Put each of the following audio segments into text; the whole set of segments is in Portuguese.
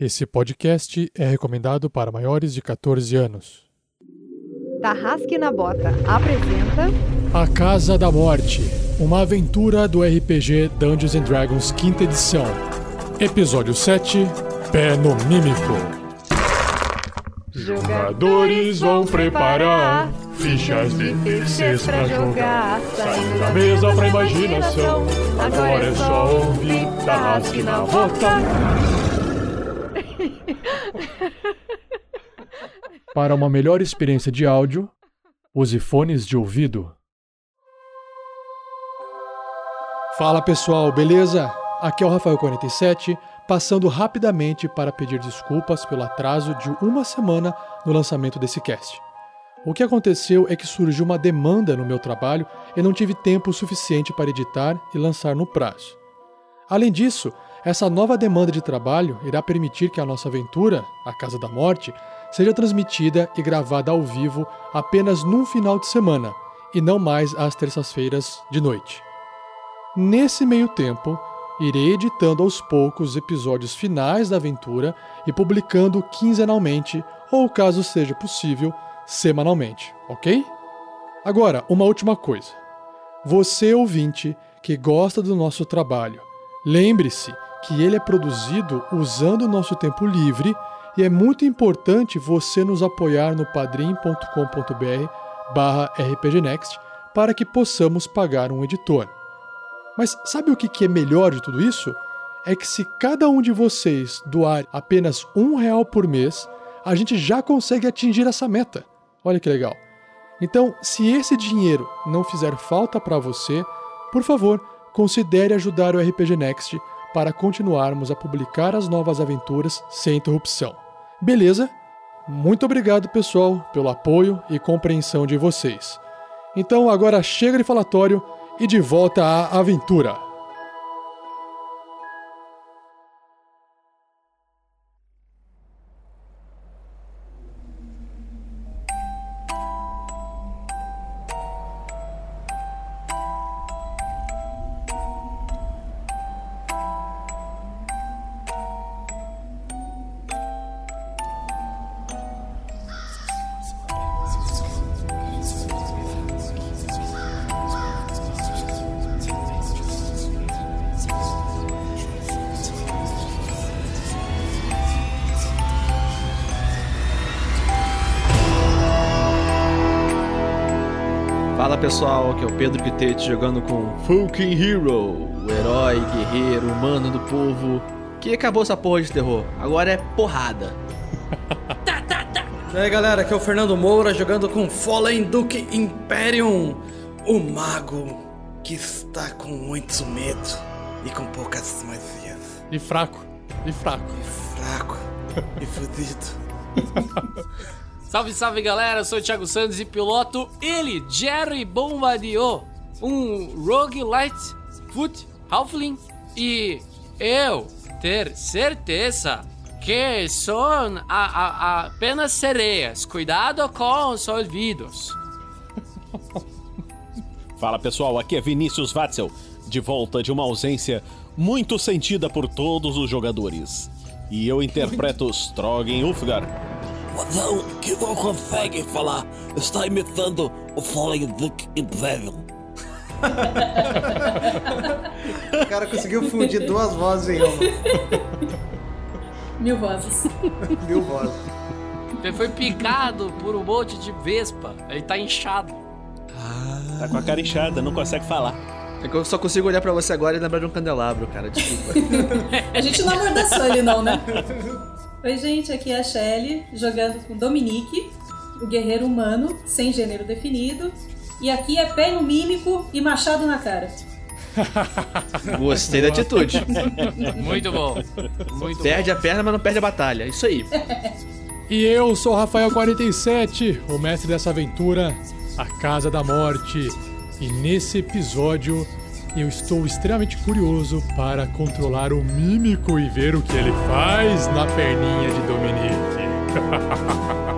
Esse podcast é recomendado para maiores de 14 anos. Tarrasque na Bota apresenta A Casa da Morte, uma aventura do RPG Dungeons and Dragons quinta edição. Episódio 7, Pé no Mímico. Jogadores vão preparar fichas de terceiros pra jogar. Saindo da mesa pra imaginação. Agora é só ouvir Tarrasque na Bota. Para uma melhor experiência de áudio, use fones de ouvido. Fala pessoal, beleza? Aqui é o Rafael47, passando rapidamente para pedir desculpas pelo atraso de uma semana no lançamento desse cast. O que aconteceu é que surgiu uma demanda no meu trabalho e não tive tempo suficiente para editar e lançar no prazo. Além disso, essa nova demanda de trabalho irá permitir que a nossa aventura, A Casa da Morte, seja transmitida e gravada ao vivo apenas num final de semana e não mais às terças-feiras de noite. Nesse meio tempo, irei editando aos poucos os episódios finais da aventura e publicando quinzenalmente ou, caso seja possível, semanalmente, ok? Agora, uma última coisa. Você, ouvinte, que gosta do nosso trabalho, lembre-se que ele é produzido usando o nosso tempo livre e é muito importante você nos apoiar no padrim.com.br barra rpgnext para que possamos pagar um editor. Mas sabe o que é melhor de tudo isso? É que se cada um de vocês doar apenas um real por mês, a gente já consegue atingir essa meta. Olha que legal. Então, se esse dinheiro não fizer falta para você, por favor, considere ajudar o RPG Next para continuarmos a publicar as novas aventuras sem interrupção. Beleza? Muito obrigado, pessoal, pelo apoio e compreensão de vocês. Então, agora chega de falatório e de volta à aventura. Fala pessoal, aqui é o Pedro Pitete jogando com Fucking Hero, o herói, guerreiro, humano do povo, que acabou essa porra de terror. Agora é porrada. E aí galera, aqui é o Fernando Moura jogando com Fallen Duke Imperium, o mago que está com muito medo e com poucas magias. E fraco, e fraco. E fraco e fudido. Salve, salve galera, eu sou o Thiago Santos e piloto ele, Jerry Bombardier, um Rogue Light Foot Halfling e eu ter certeza que são a, a- a apenas sereias. Cuidado com os ouvidos. Fala pessoal, aqui é Vinícius Watzel, de volta de uma ausência muito sentida por todos os jogadores. E eu interpreto Strogan Ulfgar. Não, que não consegue falar. Está imitando o Fallen Duke Imperium. O cara conseguiu fundir duas vozes em uma. Mil vozes. Mil vozes. Ele foi picado por um monte de vespa. Ele tá inchado. Tá com a cara inchada, não consegue falar. É que eu só consigo olhar pra você agora e lembrar de um candelabro, cara, desculpa. A gente não amordaçou ele não, né? Oi, gente, aqui é a Shelly, jogando com Dominique, o guerreiro humano, sem gênero definido. E aqui é pé no mímico e machado na cara. Gostei da atitude. Muito bom. Muito Perde a perna, mas não perde a batalha. Isso aí. E eu sou o Rafael47, o mestre dessa aventura, A Casa da Morte. E nesse episódio eu estou extremamente curioso para controlar o mímico e ver o que ele faz na perninha de Dominique.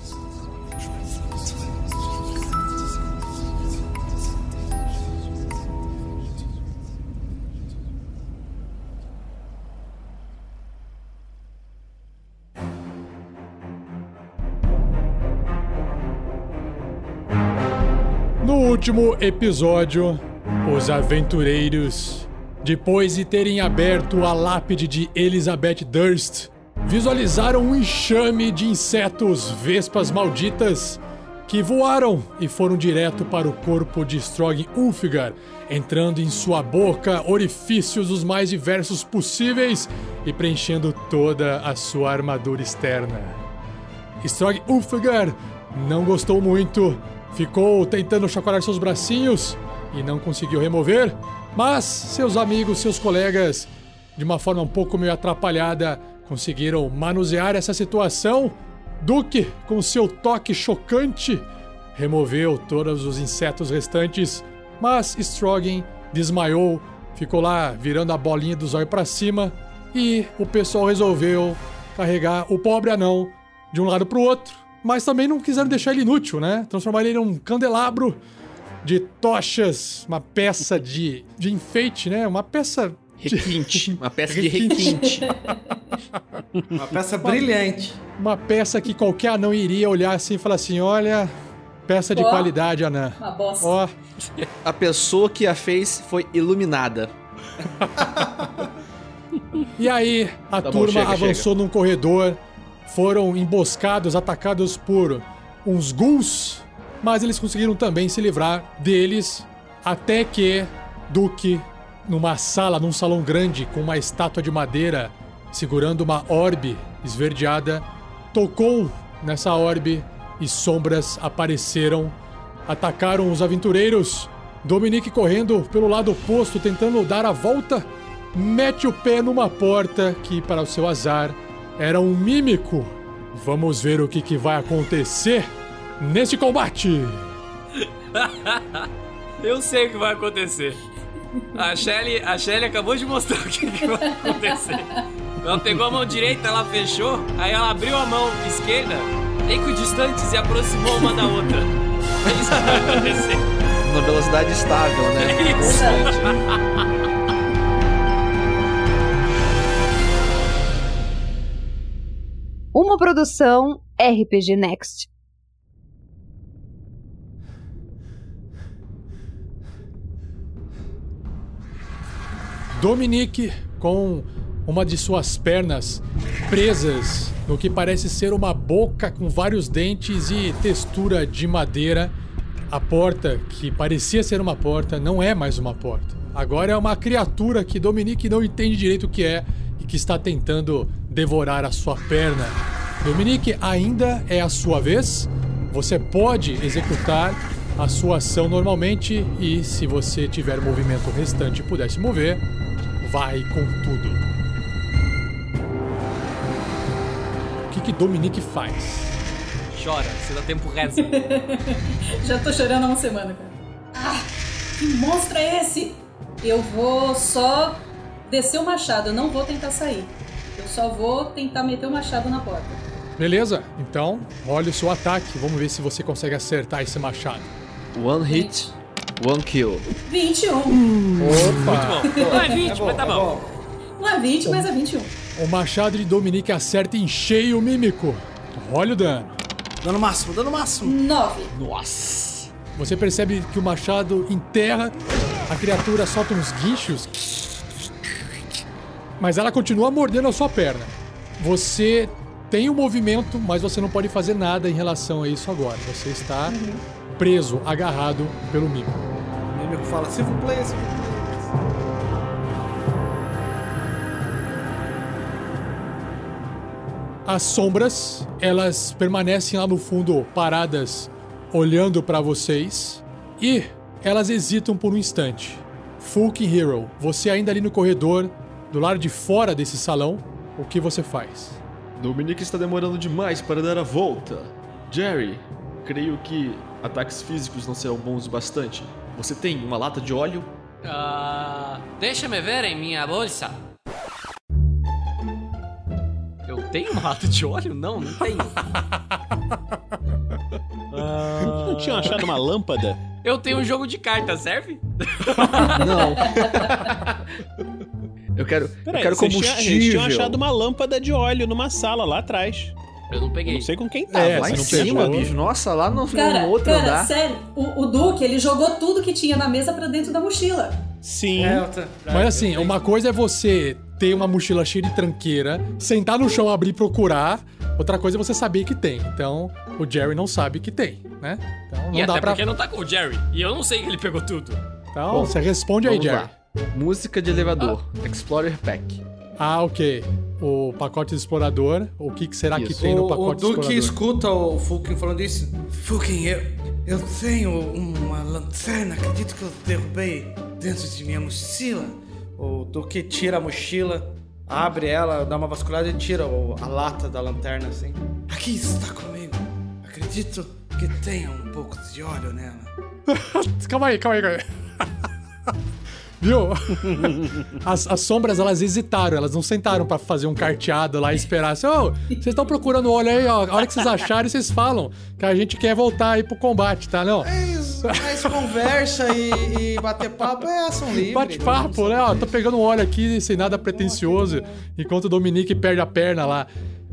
No último episódio, os aventureiros, depois de terem aberto a lápide de Elizabeth Durst, visualizaram um enxame de insetos vespas malditas que voaram e foram direto para o corpo de Strog Ulfgar, entrando em sua boca orifícios os mais diversos possíveis e preenchendo toda a sua armadura externa. Strog Ulfgar não gostou muito, ficou tentando chacoalhar seus bracinhos e não conseguiu remover, mas seus amigos, seus colegas, de uma forma um pouco meio atrapalhada, conseguiram manusear essa situação. Duke, com seu toque chocante, removeu todos os insetos restantes, mas Strogan desmaiou, ficou lá virando a bolinha do zóio para cima e o pessoal resolveu carregar o pobre anão de um lado para o outro, mas também não quiseram deixar ele inútil, né? Transformar ele num candelabro de tochas, uma peça de, de enfeite, né? Uma peça Requinte. Uma peça de requinte. Uma peça brilhante. Uma peça que qualquer anão iria olhar assim e falar assim: olha, peça de qualidade, anã. Uma bosta. Ó, A pessoa que a fez foi iluminada. E aí, a Tá bom, turma chega, avançou num corredor, foram emboscados, atacados por uns ghouls, mas eles conseguiram também se livrar deles, até que Duke, numa sala, num salão grande, com uma estátua de madeira, segurando uma orbe esverdeada, tocou nessa orbe e sombras apareceram, atacaram os aventureiros. Dominique correndo pelo lado oposto, tentando dar a volta, mete o pé numa porta que, para o seu azar, era um mímico. Vamos ver o que, que vai acontecer neste combate. Eu sei o que vai acontecer. A Shelly, a Shelly acabou de mostrar o que, que vai acontecer. Ela pegou a mão direita, ela fechou, aí ela abriu a mão esquerda, equidistantes e aproximou uma da outra. É isso que vai acontecer. Na velocidade estável, né? É isso. Constante. Uma produção RPG Next. Dominique, com uma de suas pernas presas no que parece ser uma boca com vários dentes e textura de madeira, a porta, que parecia ser uma porta, não é mais uma porta. Agora é uma criatura que Dominique não entende direito o que é e que está tentando devorar a sua perna. Dominique, ainda é a sua vez. Você pode executar a sua ação normalmente e se você tiver movimento restante e puder se mover, vai com tudo. O que que Dominique faz? Chora, se dá tempo reza. Já tô chorando há uma semana, cara. Ah, que monstro é esse? Eu vou só descer o machado, eu não vou tentar sair. Eu só vou tentar meter o machado na porta. Beleza? Então, olha o seu ataque. Vamos ver se você consegue acertar esse machado. One hit, one kill. 21. Opa! Não é 20, mas tá bom. Não é 20, mas é 21. O machado de Dominique acerta em cheio o mímico. Olha o dano. Dano máximo, dano máximo. 9. Nossa. Você percebe que o machado enterra, a criatura solta uns guinchos, mas ela continua mordendo a sua perna. Você tem o movimento, mas você não pode fazer nada em relação a isso agora. Você está preso, agarrado pelo mímico. O inimigo fala, se vous plaît, vous plaît. As sombras, elas permanecem lá no fundo paradas, olhando para vocês e elas hesitam por um instante. Fulking Hero, você ainda ali no corredor, do lado de fora desse salão, o que você faz? Dominique está demorando demais para dar a volta. Jerry, creio que ataques físicos não serão bons o bastante. Você tem uma lata de óleo? Ah, deixa-me ver em minha bolsa. Eu tenho uma lata de óleo? Não, não tenho. Não tinham achado uma lâmpada? Eu tenho um jogo de cartas, serve? Não. eu quero, eu Peraí, quero vocês tinham- Eles combustível. tinham achado uma lâmpada de óleo numa sala lá atrás. Eu não peguei. Não sei com quem tava. É, Lá em não cima, bicho. Nossa, lá no, Cara, no outro cara, andar. sério, o, o Duque, ele jogou tudo que tinha na mesa pra dentro da mochila. Sim. É, tô- Mas assim, uma coisa é você ter uma mochila cheia de tranqueira, sentar no chão, abrir e procurar. Outra coisa é você saber que tem. Então, o Jerry não sabe que tem, né? Então, não E dá até pra... porque não tá com o Jerry. E eu não sei que ele pegou tudo. Então, Bom, você responde aí, Jerry. lá. Música de elevador. Explorer Pack. Ah, ok. O pacote do explorador. O que, que será que Isso. tem no O, o pacote do Duque explorador? escuta o Fulkin falando isso. Fulkin, eu, eu tenho uma lanterna, acredito que eu derrubei dentro de minha mochila. O Duque tira a mochila, abre ela, dá uma vasculhada e tira o- a lata da lanterna assim. Aqui está comigo. Acredito que tenha um pouco de óleo nela. Calma aí, calma aí, calma aí. Viu? As, as sombras, elas hesitaram, elas não sentaram pra fazer um carteado lá e esperar assim, ô, vocês estão procurando óleo aí, ó. A hora que vocês acharem, vocês falam que a gente quer voltar aí pro combate, tá? Não. Mas, mas conversa e, e bater papo é ação livre. Bate-papo, né? Ó, tô pegando um óleo aqui sem nada pretencioso, enquanto o Dominique perde a perna lá.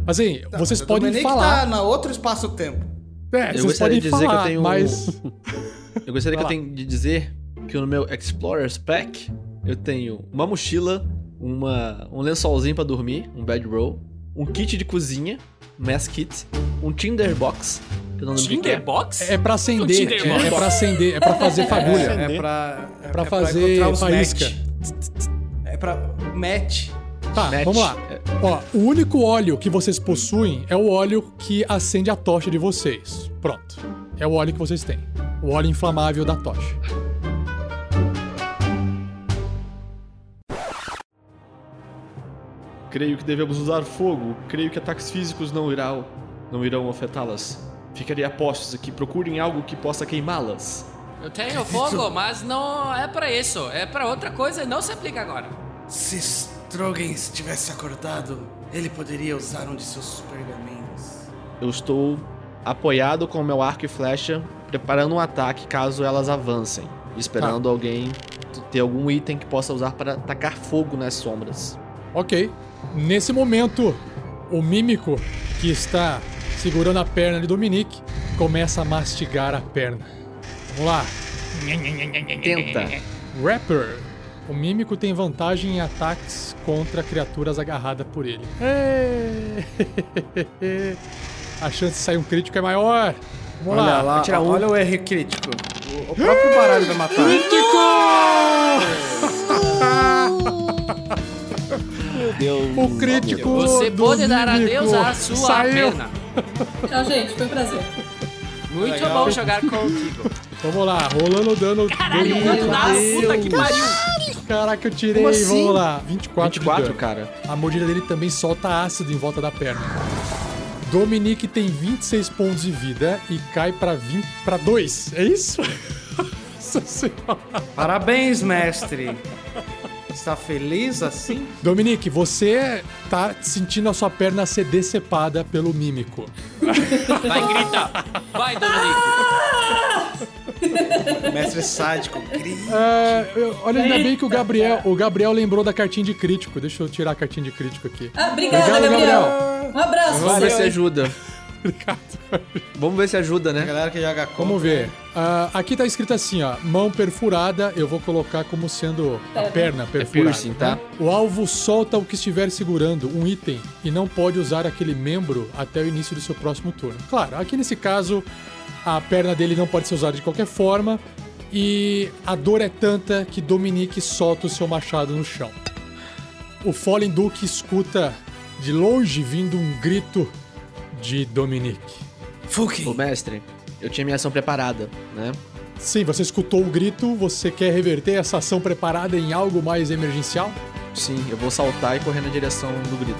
Assim, vocês O podem Dominique falar. tá na outro espaço-tempo. É, Eu vocês gostaria podem de dizer que eu falar, tenho mas. Eu gostaria que eu tenho de dizer que no meu Explorer's Pack eu tenho uma mochila, uma, um lençolzinho pra dormir, um bedroll, um kit de cozinha, mess kit, um tinderbox, que eu não lembro o que que é. Tinderbox? É pra acender, Tinder é, é pra acender, é pra fazer fagulha. É, é pra. É, Pra é fazer faísca. É pra match. Tá, Match. vamos lá. É. Ó, o único óleo que vocês possuem é o óleo que acende a tocha de vocês. Pronto. É o óleo que vocês têm. O óleo inflamável da tocha. Creio que devemos usar fogo. Creio que ataques físicos não irão, não irão afetá-las. Ficarei a postos aqui. Procurem algo que possa queimá-las. Eu tenho fogo, mas não é pra isso. É pra outra coisa e não se aplica agora. Se Strogan estivesse acordado, ele poderia usar um de seus pergaminhos. Eu estou apoiado com o meu arco e flecha, preparando um ataque caso elas avancem. Esperando alguém t- ter algum item que possa usar para tacar fogo nas sombras. Ok. Nesse momento, o mímico que está segurando a perna de Dominique começa a mastigar a perna. Vamos lá. Tenta. Rapper. O mímico tem vantagem em ataques contra criaturas agarradas por ele. Ê! A chance de sair um crítico é maior. Vamos olha lá. lá, tirar um. olha o R crítico. O, o próprio baralho vai matar. Meu Deus. O crítico. Você do pode dar mímico adeus à sua saiu. perna. Tchau, gente. Foi um prazer. Muito Legal. bom jogar contigo. Vamos lá, rolando dano. Caralho, dano- dá? Puta que pariu. Caraca, eu tirei. Assim? Vamos lá. 24, de 24, dano. cara. A mordida dele também solta ácido em volta da perna. Dominique tem 26 pontos de vida e cai pra 20 para 2. É isso? Nossa senhora. Parabéns, mestre. Está feliz assim? Dominique, você tá sentindo a sua perna ser decepada pelo mímico. Vai, grita. Vai, Dominique. Mestre sádico. Grita. É, olha, ainda bem que o Gabriel, o Gabriel lembrou da cartinha de crítico. Deixa eu tirar a cartinha de crítico aqui. Ah, obrigada, Obrigado, Gabriel. Gabriel. Um abraço. Vamos ver valeu, se hein? ajuda. Obrigado. Vamos ver se ajuda, A né? galera que joga contra. Vamos ver. Ah, aqui tá escrito assim, ó. Mão perfurada, eu vou colocar como sendo a perna perfurada. piercing, tá? O alvo solta o que estiver segurando, um item, e não pode usar aquele membro até o início do seu próximo turno. Claro, aqui nesse caso, a perna dele não pode ser usada de qualquer forma, e a dor é tanta que Dominique solta o seu machado no chão. O Fallen Duke escuta de longe vindo um grito de Dominique. Ô, Fuki. mestre, eu tinha minha ação preparada, né? Sim, você escutou o grito, você quer reverter essa ação preparada em algo mais emergencial? Sim, eu vou saltar e correr na direção do grito.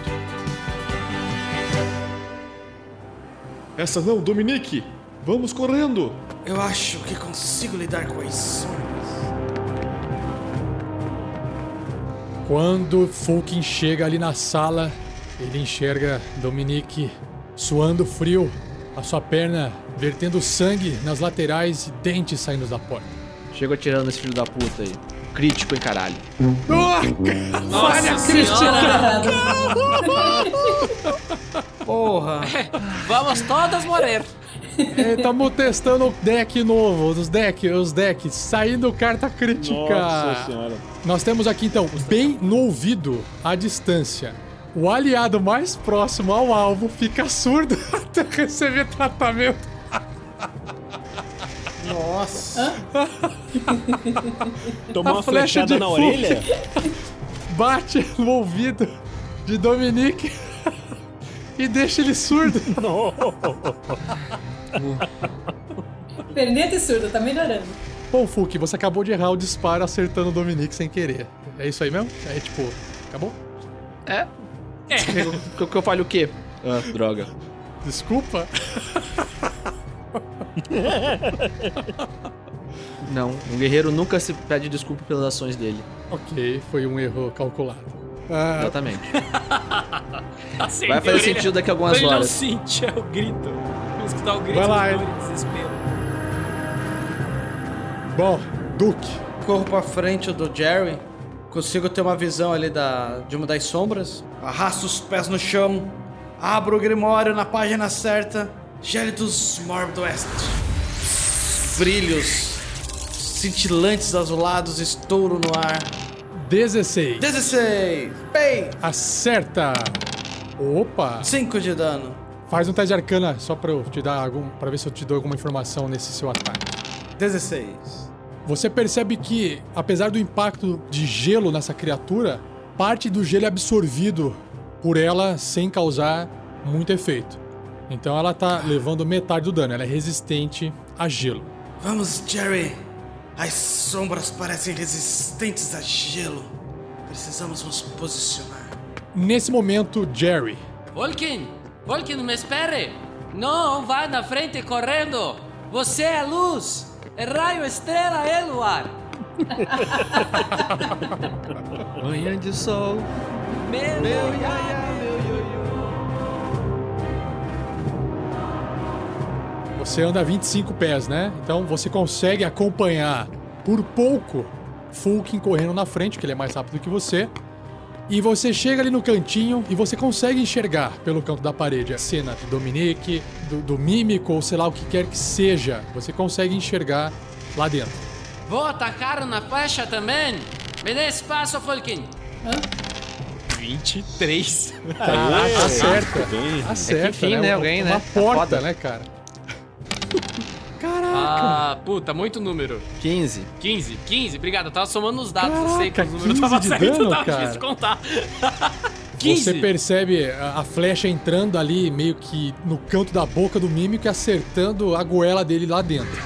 Essa não, Dominique! Vamos correndo! Eu acho que consigo lidar com as sombras. Quando Fulkin chega ali na sala, ele enxerga Dominique suando frio, a sua perna vertendo sangue nas laterais e dentes saindo da porta. Chego atirando esse filho da puta aí. Crítico, hein, caralho. Nossa senhora! Porra! Vamos todas morrer. Estamos testando o deck novo, os decks, os decks, saindo carta crítica. Nossa senhora. Nós temos aqui então, bem no ouvido, à distância. O aliado mais próximo ao alvo fica surdo até receber tratamento. Nossa! Tomou A uma flecha flechada de na orelha? Bate no ouvido de Dominique e deixa ele surdo. Perneta e surdo, tá melhorando. Bom, Fulk, você acabou de errar o disparo acertando o Dominique sem querer. É isso aí mesmo? É tipo, acabou? É. Que, que eu falho o quê? Ah, droga. Desculpa? Não, um guerreiro nunca se pede desculpa pelas ações dele. Ok, foi um erro calculado. Ah, Exatamente. Assim, Vai fazer sentido daqui a algumas Ele não horas. sentia o grito. Vamos escutar o grito Vai lá, de Ed. dor e desespero. bom, Duke, Corro pra frente do Jerry. Consigo ter uma visão ali da, de uma das sombras. Arrasto os pés no chão. Abro o Grimório na página certa. Gélidos Mórbido Oeste. Brilhos cintilantes azulados estouro no ar. 16. 16! Pei! Acerta! Opa! 5 de dano. Faz um teste de arcana só pra eu te dar algum. para ver se eu te dou alguma informação nesse seu ataque. 16. Você percebe que, apesar do impacto de gelo nessa criatura, parte do gelo é absorvido por ela sem causar muito efeito. Então ela tá levando metade do dano, ela é resistente a gelo. Vamos, Jerry. As sombras parecem resistentes a gelo. Precisamos nos posicionar. Nesse momento, Jerry, Volkin! Volkin, me espere! Não, vá na frente correndo! Você é luz! É raio, estrela e luar! Manhã de sol. Meu, Meu iaia, meu ioiô. você anda 25 pés, né? Então você consegue acompanhar por pouco Fulkin correndo na frente, que ele é mais rápido que você. E você chega ali no cantinho e você consegue enxergar pelo canto da parede a cena do Dominique, do, do Mímico, ou sei lá o que quer que seja. Você consegue enxergar lá dentro. Vou atacar na flecha também! Me dê espaço, Volkin! 23. Caraca, acerta. Bem. Acerta, enfim, né? né, Uma- alguém, uma né? Tá porta, foda. né, cara? Caraca! Ah, puta, muito número. 15. 15, 15, obrigado. Eu tava somando os dados, Caraca, eu sei que os números 15 estavam de certos, dano, tava cara. difícil de contar. 15. Você percebe a, a flecha entrando ali meio que no canto da boca do mímico e acertando a goela dele lá dentro.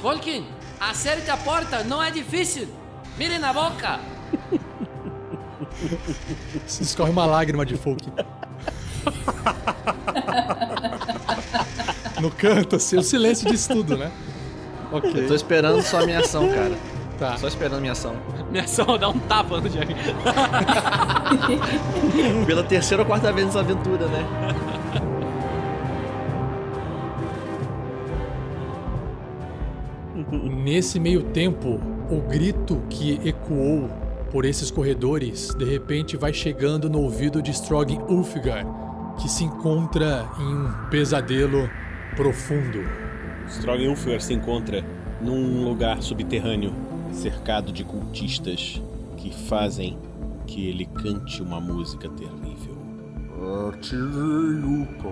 Volkin, acerte a porta, não é difícil. Mire na boca. Escorre uma lágrima de Fulk. no canto, assim, o silêncio diz tudo, né? Ok. Eu tô esperando só a minha ação, cara. Tá. Só esperando a minha ação. Minha ação dá um tapa no Jerry. Pela terceira ou quarta vez nessa aventura, né? Nesse meio tempo, o grito que ecoou por esses corredores de repente vai chegando no ouvido de Strog Ulfgar, que se encontra em um pesadelo profundo. Strogan Ulfgar se encontra num lugar subterrâneo, cercado de cultistas que fazem que ele cante uma música terrível. Atirei-o pra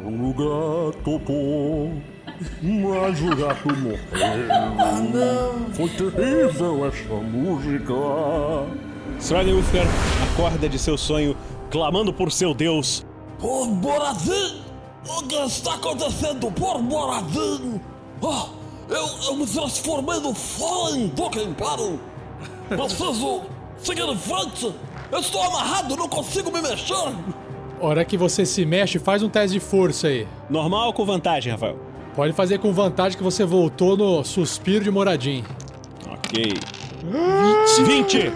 mas o gato morreu. Foi terrível essa música. Strogan Ulfgar acorda de seu sonho, clamando por seu deus. Por Borazin! O que está acontecendo por Borazin? Ah, eu, eu me transformei no Fallen Token Battle! Preciso seguir em frente! Eu estou amarrado, não consigo me mexer! Hora que você se mexe, faz um teste de força aí. Normal ou com vantagem, Rafael? Pode fazer com vantagem que você voltou no suspiro de Moradin. Ok. 20!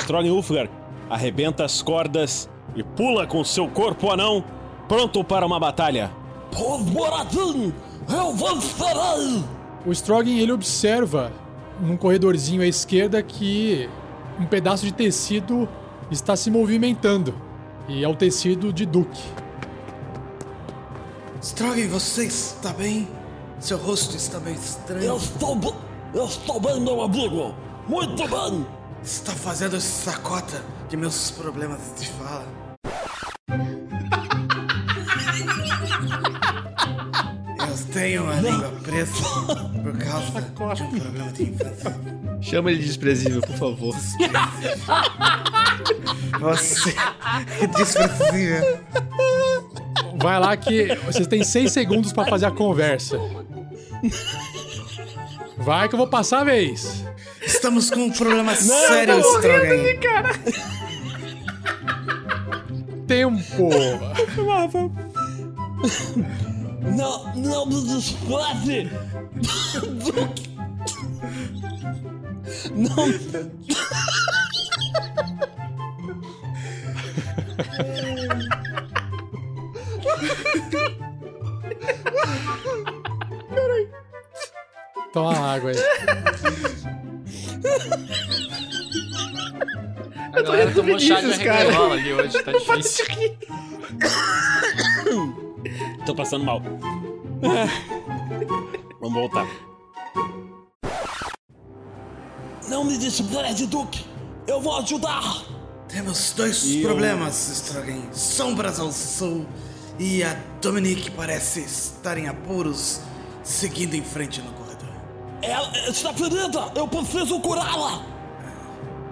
Strogin Ulfgar arrebenta as cordas e pula com seu corpo anão, pronto para uma batalha. Por Moradin, eu vencerei! O Strogin ele observa num corredorzinho à esquerda que um pedaço de tecido está se movimentando. E é o tecido de Duke. Strogan, você está bem? Seu rosto está meio estranho. Eu estou, be- eu estou bem, meu amigo! Muito bem! Está fazendo sacota de meus problemas de fala. Eu tenho uma língua presa por causa de um problema de infância. Chama ele de desprezível, por favor. Você é desprezível. Vai lá que vocês têm seis segundos pra fazer a conversa. Vai que eu vou passar a vez. Estamos com um problema sério, Strogan. Tempo. Não, não me despreze! Não. Toma água aí. A galera tomou chá de Vinícius, cara. ali hoje, tá difícil. Tô passando mal. Vamos voltar. Não me despreze, Duke! Eu vou ajudar! Temos dois E eu- problemas, Strogan. Sombras ao sul e a Dominique parece estar em apuros, seguindo em frente no corredor. Ela está ferida! Eu preciso curá-la!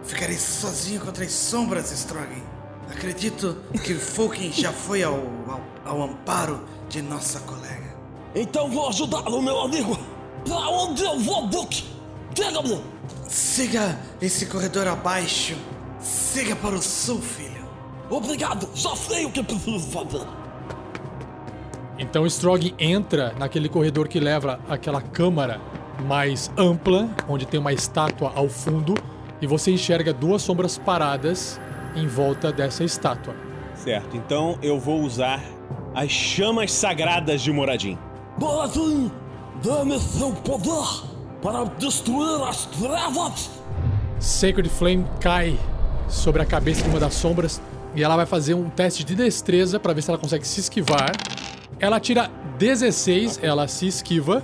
Ficarei sozinho contra as sombras, Strogan. Acredito que Fulkin já foi ao, ao, ao amparo de nossa colega. Então vou ajudá-lo, meu amigo! Pra onde eu vou, Duke? Diga-me! Siga esse corredor abaixo. Siga para o sul, filho. Obrigado! Já sei o que preciso fazer! Então o Strog entra naquele corredor que leva àquela câmara mais ampla, onde tem uma estátua ao fundo, e você enxerga duas sombras paradas em volta dessa estátua. Certo, então eu vou usar as chamas sagradas de Moradin. Moradin, dê-me seu poder para destruir as trevas! Sacred Flame cai sobre a cabeça de uma das sombras e ela vai fazer um teste de destreza para ver se ela consegue se esquivar. Ela tira 16, ela se esquiva.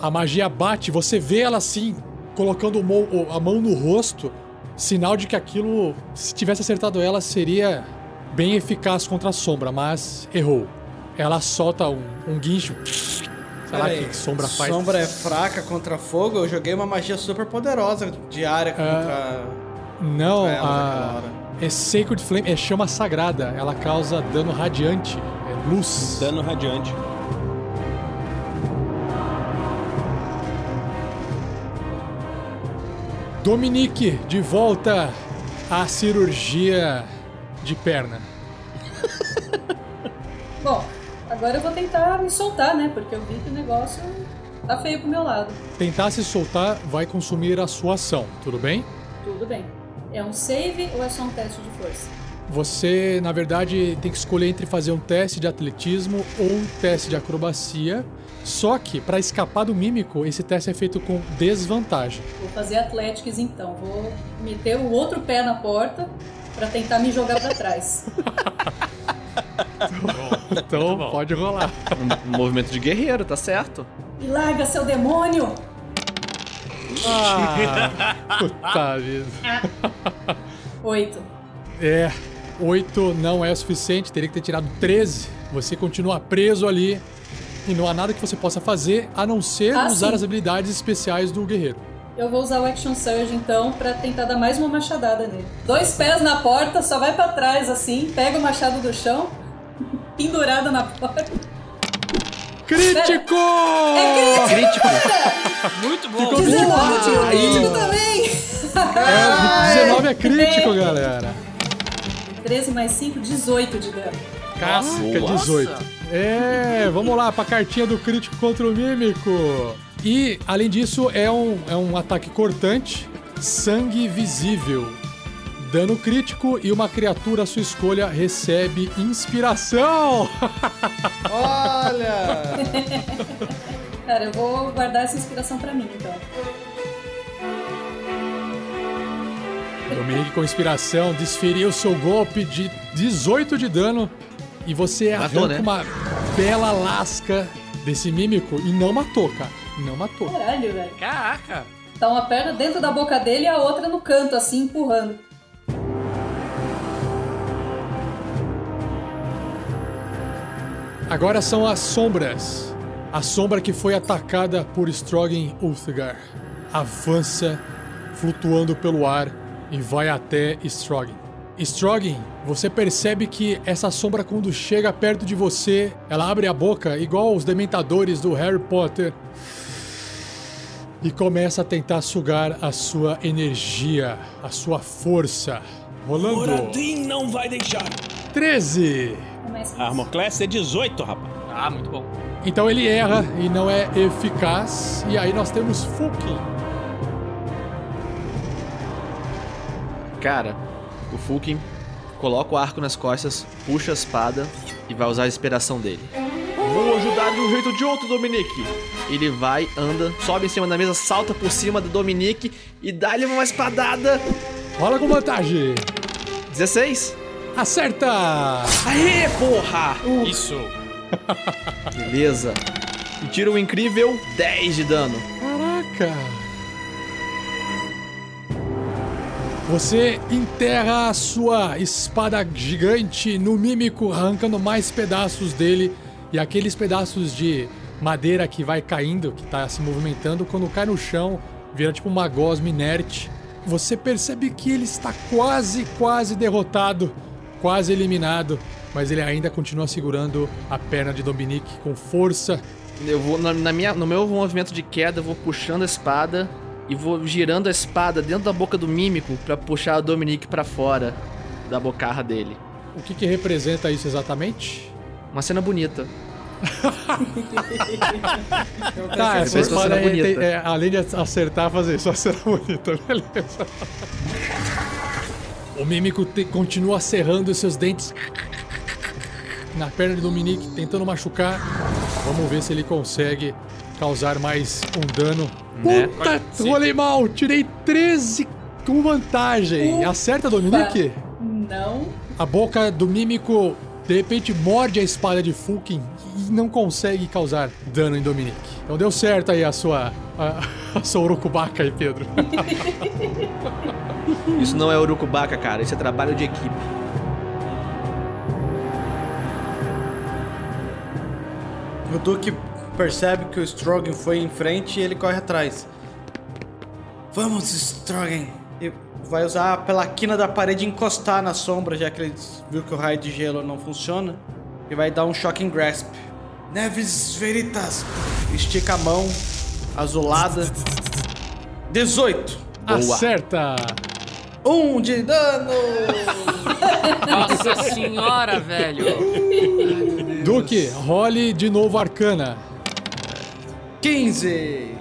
A magia bate, você vê ela assim, colocando a mão no rosto, sinal de que aquilo, se tivesse acertado ela, seria bem eficaz contra a sombra, mas errou. Ela solta um, um guincho. Sei lá que, sombra faz. Sombra é fraca contra fogo. Eu joguei uma magia super poderosa de área contra. Não, Pra ela naquela a... é Sacred Flame, é chama sagrada. Ela causa dano radiante, luz. Dano radiante. Dominique, de volta à cirurgia de perna. Bom, agora eu vou tentar me soltar, né? Porque eu vi que o negócio tá feio pro meu lado. Tentar se soltar vai consumir a sua ação, tudo bem? Tudo bem. É um save ou é só um teste de força? Você, na verdade, tem que escolher entre fazer um teste de atletismo ou um teste de acrobacia. Só que, para escapar do mímico, esse teste é feito com desvantagem. Vou fazer Athletics então. Vou meter o outro pé na porta pra tentar me jogar pra trás. Então, pode rolar. Um movimento de guerreiro, tá certo? E larga seu demônio! Ah, puta vida. Oito. É, 8 não é o suficiente, teria que ter tirado 13. Você continua preso ali e não há nada que você possa fazer a não ser Ah, usar sim. as habilidades especiais do guerreiro. Eu vou usar o Action Surge então pra tentar dar mais uma machadada nele. Dois pés na porta, só vai pra trás assim, pega o machado do chão, pendurada na porta. Crítico! É Crítico. Muito bom. Ficou 19 tinha um Aí. crítico também! É, 19 é crítico, galera. 13 mais 5, 18 de dano. Casca, Nossa. 18. É, vamos lá pra cartinha do crítico contra o mímico. E, além disso, é um, é um ataque cortante, sangue visível. Dano crítico e uma criatura à sua escolha recebe inspiração. Olha! Cara, eu vou guardar essa inspiração pra mim, então. Dominique com inspiração desferiu seu golpe de 18 de dano e você Matou, arranca né? uma bela lasca desse mímico e não matou, cara. Não matou. Caralho, velho. Caraca! Tá uma perna dentro da boca dele e a outra no canto, assim, empurrando. Agora são as sombras. A sombra que foi atacada por Strogan Ulthgar avança flutuando pelo ar e vai até Strogan. Strogan, você percebe que essa sombra quando chega perto de você, ela abre a boca igual os dementadores do Harry Potter e começa a tentar sugar a sua energia, a sua força. Rolando Moradin não vai deixar. 13. Começa Armor Class é 18, rapaz. Ah, muito bom. Então ele erra e não é eficaz. E aí nós temos Fulkin. Cara, o Fulkin coloca o arco nas costas, puxa a espada e vai usar a inspiração dele. Vou ajudar de um jeito ou de outro, Dominique. Ele vai, anda, sobe em cima da mesa, salta por cima do Dominique e dá-lhe uma espadada. Rola com vantagem. 16. Acerta! Aê, porra! Isso. Beleza. E tira um incrível 10 de dano. Caraca! Você enterra a sua espada gigante no mímico, arrancando mais pedaços dele. E aqueles pedaços de madeira que vai caindo, que tá se movimentando, quando cai no chão, vira tipo uma gosma inerte. Você percebe que ele está quase, quase derrotado, quase eliminado, mas ele ainda continua segurando a perna de Dominique com força. Eu vou na, na minha, no meu movimento de queda, eu vou puxando a espada e vou girando a espada dentro da boca do mímico pra puxar o Dominique pra fora da bocarra dele. O que, que representa isso exatamente? Uma cena bonita. Tá, essa espada aí tem- é, além de acertar, fazer só cena bonita, beleza. O mímico te- continua serrando os seus dentes na perna de Dominique, tentando machucar. Vamos ver se ele consegue causar mais um dano. Né? Puta, rolei mal! Tirei 13 com vantagem. Acerta, Dominique? Não. A boca do mímico de repente morde a espada de Fulkin e não consegue causar dano em Dominique. Então deu certo aí a sua. a, a sua urucubaca aí, Pedro. Isso não é urucubaca, cara. Isso é trabalho de equipe. O Duke percebe que o Strogan foi em frente e ele corre atrás. Vamos, Strogan! E vai usar a pelaquina da parede e encostar na sombra, já que ele viu que o raio de gelo não funciona. E vai dar um Shocking Grasp. Neves Veritas! Estica a mão, azulada. 18! Acerta! Um de dano! Nossa senhora, velho. Duque, role de novo Arcana. 15!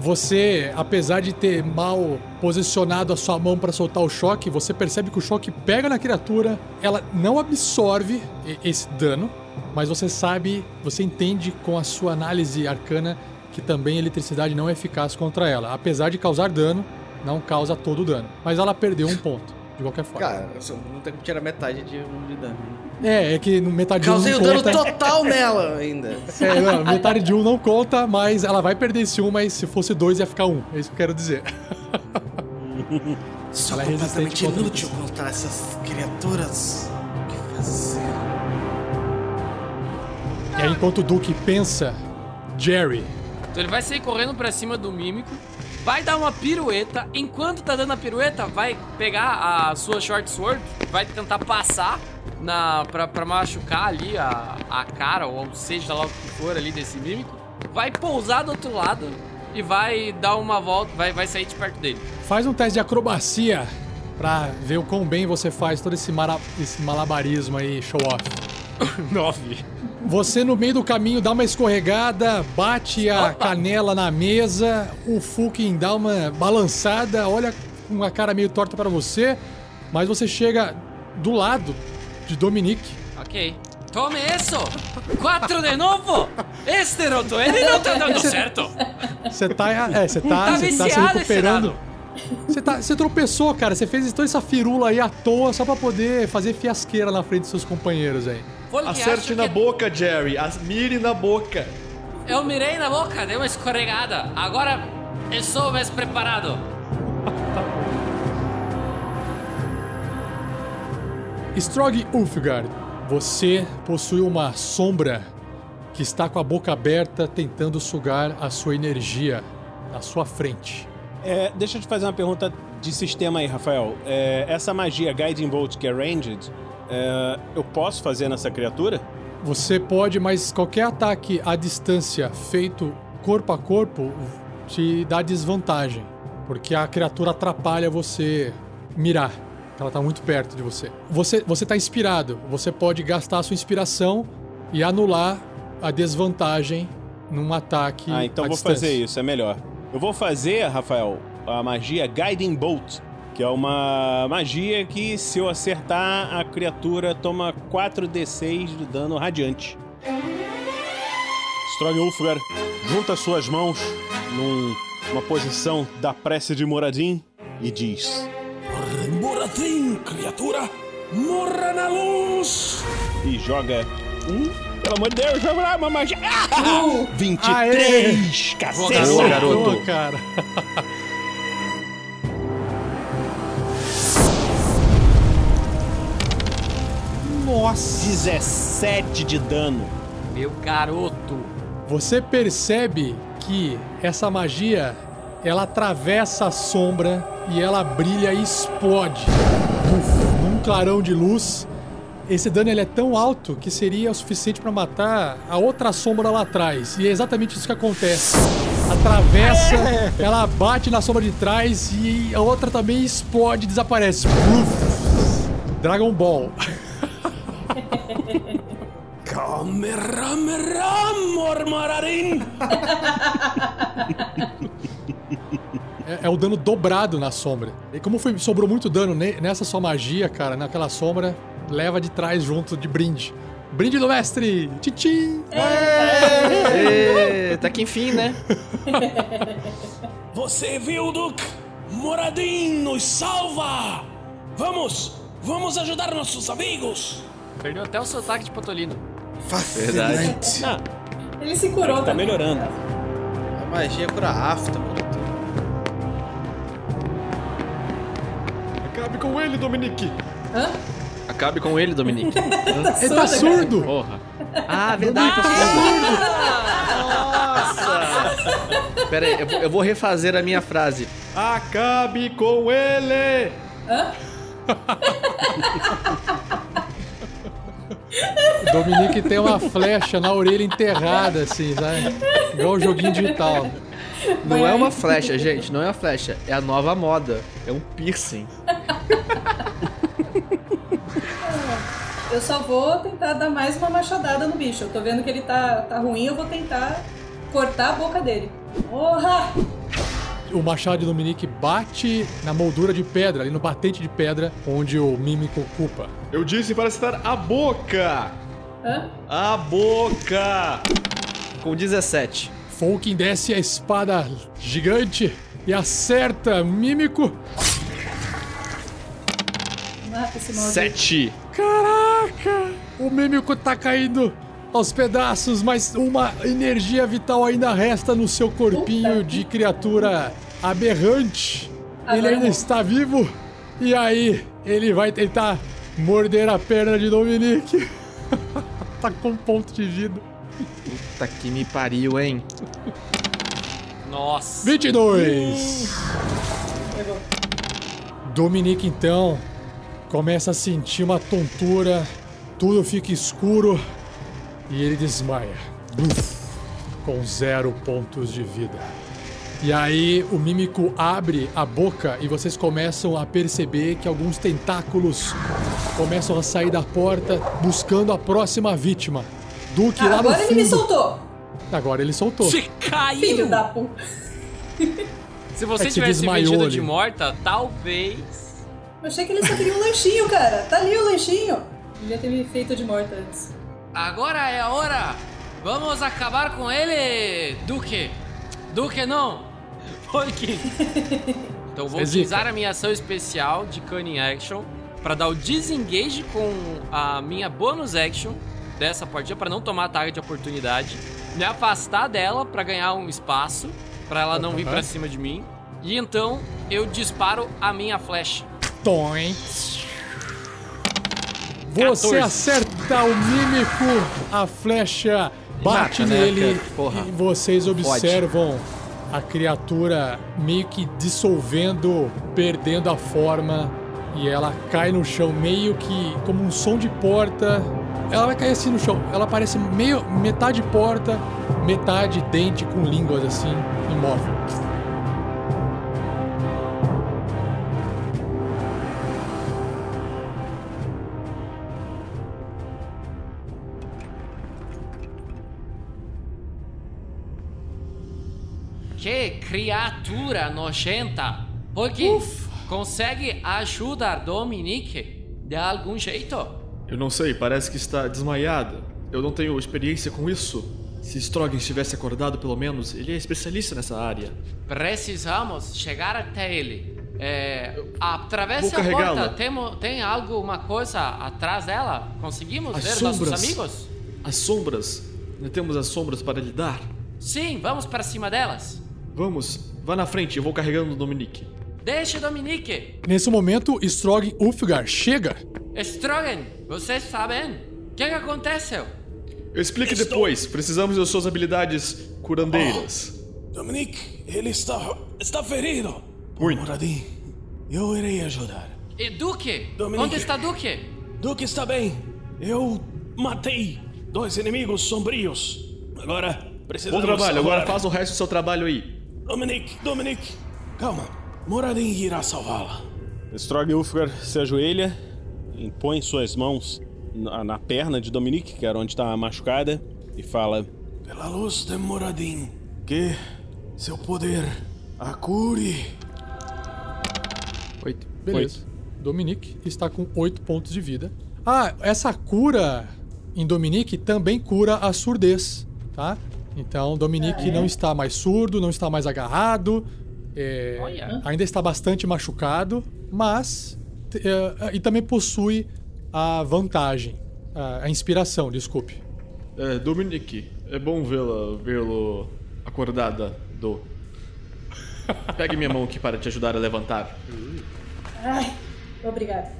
Você, apesar de ter mal posicionado a sua mão para soltar o choque, você percebe que o choque pega na criatura, ela não absorve esse dano, mas você sabe, você entende com a sua análise arcana que também a eletricidade não é eficaz contra ela. Apesar de causar dano, não causa todo o dano. Mas ela perdeu um ponto, de qualquer forma. Cara, não tem como tirar metade de um de dano. É, é que no metade de um Causei não o dano conta. total nela ainda. É, não, metade de um não conta, mas ela vai perder esse um, mas se fosse dois ia ficar um. É isso que eu quero dizer. Sou Ela é completamente contra inútil contra essas criaturas. O que fazer? E aí, enquanto o Duke pensa, Jerry. Então ele vai sair correndo pra cima do mímico, vai dar uma pirueta. Enquanto tá dando a pirueta, vai pegar a sua short sword, vai tentar passar na pra, pra machucar ali a, a cara, ou seja lá o que for ali desse mímico. Vai pousar do outro lado e vai dar uma volta, vai, vai sair de perto dele. Faz um teste de acrobacia pra ver o quão bem você faz todo esse, mara- esse malabarismo aí, show off. Nove. Você no meio do caminho dá uma escorregada, bate a canela na mesa, o Fukin dá uma balançada, olha com uma cara meio torta para você, mas você chega do lado de Dominique. Ok. Tome isso! Quatro de novo! Este roto, ele não tá dando certo! Você tá, é, você tá, Tá você tá se recuperando. Você, tá, você tropeçou, cara. Você fez toda essa firula aí à toa só pra poder fazer fiasqueira na frente dos seus companheiros aí. Porque Acerte na que boca, Jerry. As- Mire na boca. Eu mirei na boca, dei uma escorregada. Agora eu sou mais preparado. Strog Ulfgard, você possui uma sombra que está com a boca aberta tentando sugar a sua energia na sua frente. É, deixa eu te fazer uma pergunta de sistema aí, Rafael. É, essa magia Guiding Bolt que é ranged, é, eu posso fazer nessa criatura? Você pode, mas qualquer ataque à distância feito corpo a corpo te dá desvantagem, porque a criatura atrapalha você mirar. Ela tá muito perto de você. Você você tá inspirado. Você pode gastar a sua inspiração e anular a desvantagem num ataque Ah, então vou distância. fazer isso, é melhor. Eu vou fazer, Rafael, a magia Guiding Bolt, que é uma magia que se eu acertar, a criatura toma 4d6 de dano radiante. Strong Ulfgar junta suas mãos num- numa posição da prece de Moradin e diz: Moratim, criatura, morra na luz! e joga um. Pelo amor de Deus, vamos lá, uma magia. Ah! Uh, 23! Cacete! Boa, garoto. Boa, cara. Nossa! 17 de dano. Meu garoto. Você percebe que essa magia ela atravessa a sombra e ela brilha e explode Uf, num clarão de luz. Esse dano ele é tão alto que seria o suficiente para matar a outra sombra lá atrás. E é exatamente isso que acontece. Atravessa, ela bate na sombra de trás e a outra também explode e desaparece. Uf. Dragon Ball. Kamehameha, Mormararin! É, é o dano dobrado na sombra. E como foi, sobrou muito dano ne- nessa sua magia, cara, naquela sombra, leva de trás junto de brinde. Brinde do mestre! Tchim! Ê, tá que enfim, né? Você viu, Duke? Moradin nos salva! Vamos! Vamos ajudar nossos amigos! Perdeu até o sotaque de Potolino. Fascinante. Ah, ele se curou tá melhorando. A magia cura afta, tudo. Acabe com ele, Dominique. Hã? Acabe com ele, Dominique. Ele tá surdo! Porra. Ah, verdade. tá Nossa! Pera aí, eu vou, eu vou refazer a minha frase. Acabe com ele! O Dominique tem uma flecha na orelha enterrada, assim, sabe? Igual o joguinho digital. Não é uma flecha, gente, não é uma flecha. É a nova moda. É um piercing. Eu só vou tentar dar mais uma machadada no bicho. Eu tô vendo que ele tá, tá ruim, eu vou tentar cortar a boca dele. Porra! O machado de Dominique bate na moldura de pedra, ali no batente de pedra, onde o mímico ocupa. Eu disse para citar a boca! Hã? A boca! Com 17. Folkin desce a espada gigante e acerta o mímico. Mata esse maldito. 7. Caraca! O mímico tá caindo aos pedaços, mas uma energia vital ainda resta no seu corpinho Puta de criatura aberrante. Agora ele ainda vou. está vivo. E aí, ele vai tentar morder a perna de Dominique. tá com um ponto de vida. Puta que me pariu, hein? Nossa. 22. Dominique então começa a sentir uma tontura, tudo fica escuro e ele desmaia. Buf, com zero pontos de vida. E aí o mímico abre a boca e vocês começam a perceber que alguns tentáculos começam a sair da porta buscando a próxima vítima. Duque Ah, lá no agora ele me fundo. soltou. Agora ele soltou. Você caiu! Filho da puta. Se você É tivesse vendido ali. de morta, talvez. Eu achei que ele só queria um lanchinho, cara. Tá ali o lanchinho. Devia ter me feito de morta antes. Agora é a hora! Vamos acabar com ele, Duque! Duque não! Porque. Então vou zica. utilizar a minha ação especial de Cunning Action para dar o disengage com a minha bonus action dessa partida para não tomar ataque de oportunidade, me afastar dela para ganhar um espaço para ela não vir para cima de mim. E então eu disparo a minha flecha. Toim. Você 14. acerta o mímico, a flecha bate Mata, né, nele? Porra. e vocês observam a criatura meio que dissolvendo, perdendo a forma e ela cai no chão meio que como um som de porta. Ela vai cair assim no chão. Ela parece meio metade porta, metade dente com línguas assim, imóvel. Criatura nojenta! Porque consegue ajudar Dominique de algum jeito? Eu não sei, parece que está desmaiada. Eu não tenho experiência com isso. Se Strogan estivesse acordado, pelo menos, ele é especialista nessa área. Precisamos chegar até ele. É, atravesse Vou a porta. Tem, tem alguma coisa atrás dela? Conseguimos As ver sombras. nossos amigos? As sombras. Temos as sombras para lidar. Sim, vamos para cima delas. Vamos, vá na frente, eu vou carregando o Dominique. Deixe Dominique. Nesse momento, Strog Ulfgar chega. Strogan, vocês sabem? O que, que aconteceu? Eu explico depois, precisamos das suas habilidades curandeiras. Dominique, ele está. está ferido. Muito. Moradinho, eu irei ajudar. E Duque? Dominique. Onde está Duque? Duque está bem. Eu matei dois inimigos sombrios. Agora Bom precisamos. trabalho, agora faz o resto do seu trabalho aí. Dominique, Dominique, calma. Moradinho irá salvá-la. Strog Ulfgar se ajoelha, impõe suas mãos na, na perna de Dominique, que era onde está machucada, e fala: Pela luz de Moradin, que seu poder a cure. Oito. Beleza. Dominique está com 8 pontos de vida. Ah, essa cura em Dominique também cura a surdez, tá? Então, Dominique não está mais surdo, não está mais agarrado, é, ainda está bastante machucado, mas. t- é, e também possui a vantagem, a, a inspiração, desculpe. É, Dominique, é bom vê-la, vê-lo acordada, do. Pegue minha mão aqui para te ajudar a levantar. Ai, obrigada.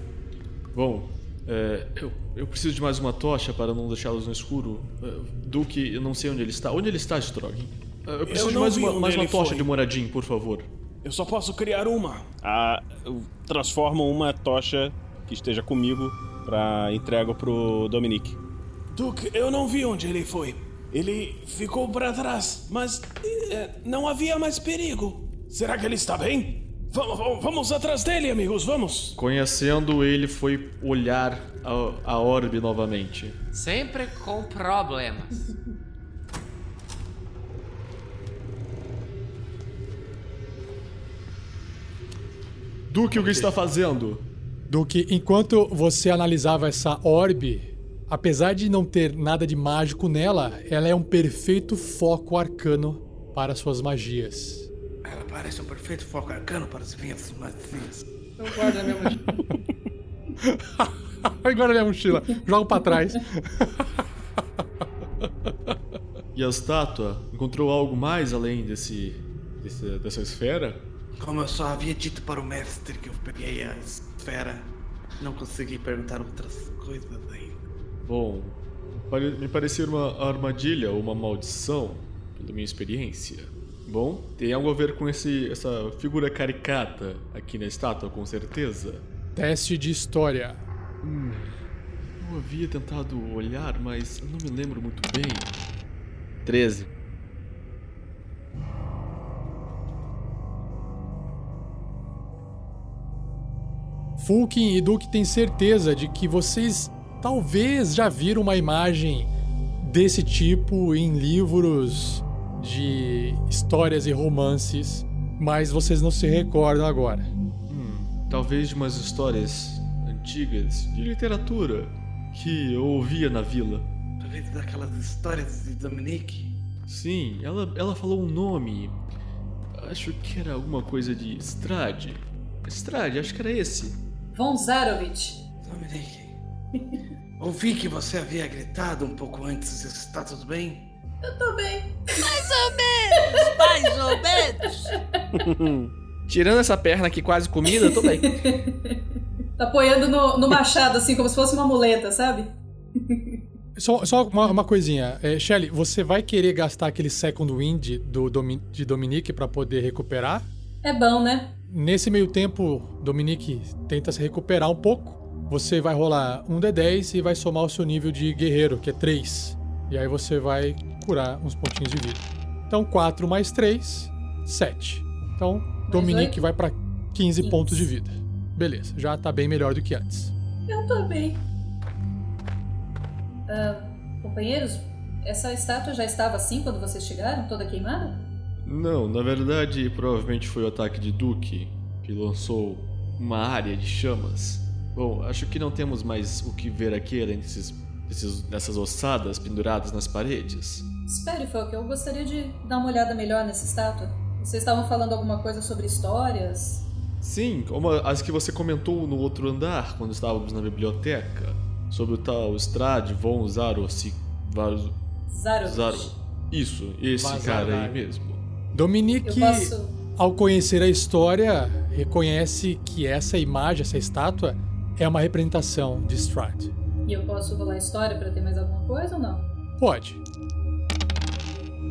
Bom, é, eu, eu preciso de mais uma tocha para não deixá-los no escuro. É, Duque, eu não sei onde ele está. Onde ele está, Strogan? É, eu preciso de não mais uma, mais uma tocha foi. de moradinho, por favor. Eu só posso criar uma. ah, transforma uma tocha que esteja comigo pra entrega pro Dominique. Duque, eu não vi onde ele foi. Ele ficou para trás, mas eh, não havia mais perigo. Será que ele está bem? Vamos, vamos, vamos atrás dele, amigos, vamos. Conhecendo ele, foi olhar a, a orbe novamente. Sempre com problemas. Duque, o que está fazendo? Do que enquanto você analisava essa orbe, apesar de não ter nada de mágico nela, ela é um perfeito foco arcano para suas magias. Ela parece um perfeito foco arcano para as minhas magias. Eu guardo a minha mochila. Agora minha mochila, jogo pra trás. E a estátua encontrou algo mais além desse, desse- dessa esfera? Como eu só havia dito para o mestre que eu peguei a esfera, não consegui perguntar outras coisas ainda. Bom, pare- me parecia uma armadilha ou uma maldição, pela minha experiência. Bom, tem algo a ver com esse, essa figura caricata aqui na estátua, com certeza. Teste de história. Eu havia tentado olhar, mas não me lembro muito bem. 13. Fulkin e Duke têm certeza de que vocês talvez já viram uma imagem desse tipo em livros de histórias e romances, mas vocês não se recordam agora. Hum, talvez de umas histórias antigas de literatura que eu ouvia na vila. Talvez daquelas histórias de Dominique. Sim, ela, ela falou um nome. Acho que era alguma coisa de Strade. Strade, acho que era esse. Von Zarovich. Dominique. Ouvi que você havia gritado um pouco antes. Está tudo bem? Eu tô bem. Mais ou menos! Tirando essa perna aqui quase comida, eu tô bem. Tá apoiando no, no machado, assim, como se fosse uma muleta, sabe? Só, só uma, uma coisinha. É, Shelly, você vai querer gastar aquele Second Wind do, Domi- de Dominique pra poder recuperar? É bom, né? Nesse meio tempo, Dominique tenta se recuperar um pouco. Você vai rolar um D10 e vai somar o seu nível de guerreiro, que é 3. E aí você vai curar uns pontinhos de vida. Então, 4 mais 3, 7. Então, Dominique oito? vai pra 15 15. pontos de vida. Beleza, já tá bem melhor do que antes. Eu tô bem. Ah, companheiros, essa estátua já estava assim quando vocês chegaram, toda queimada? Não, na verdade, provavelmente foi o ataque de Duke que lançou uma área de chamas. Bom, acho que não temos mais o que ver aqui além desses, desses, dessas ossadas penduradas nas paredes. Espere, Folk, eu gostaria de dar uma olhada melhor nessa estátua. Vocês estavam falando alguma coisa sobre histórias? Sim, como as que você comentou no outro andar quando estávamos na biblioteca. Sobre o tal Strade von Zaro... Si, Varo, Zarovich. Zaro. Isso, esse Vazar cara aí mesmo. Dominique, Eu posso. ao conhecer a história, reconhece que essa imagem, essa estátua, é uma representação de Strahd. E eu posso rolar história pra ter mais alguma coisa ou não? Pode.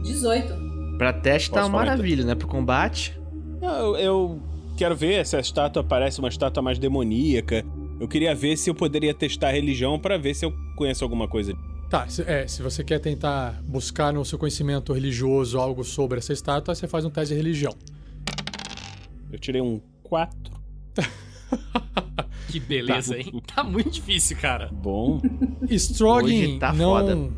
18. Pra teste tá uma falar, maravilha, né? Pro combate. Eu, eu quero ver se a estátua parece uma estátua mais demoníaca. Eu queria ver se eu poderia testar a religião pra ver se eu conheço alguma coisa. Tá, se, é, se você quer tentar buscar no seu conhecimento religioso algo sobre essa estátua, você faz um teste de religião. Eu tirei um 4. Que beleza, hein? Tá muito difícil, cara. Bom. Strogin tá não. foda.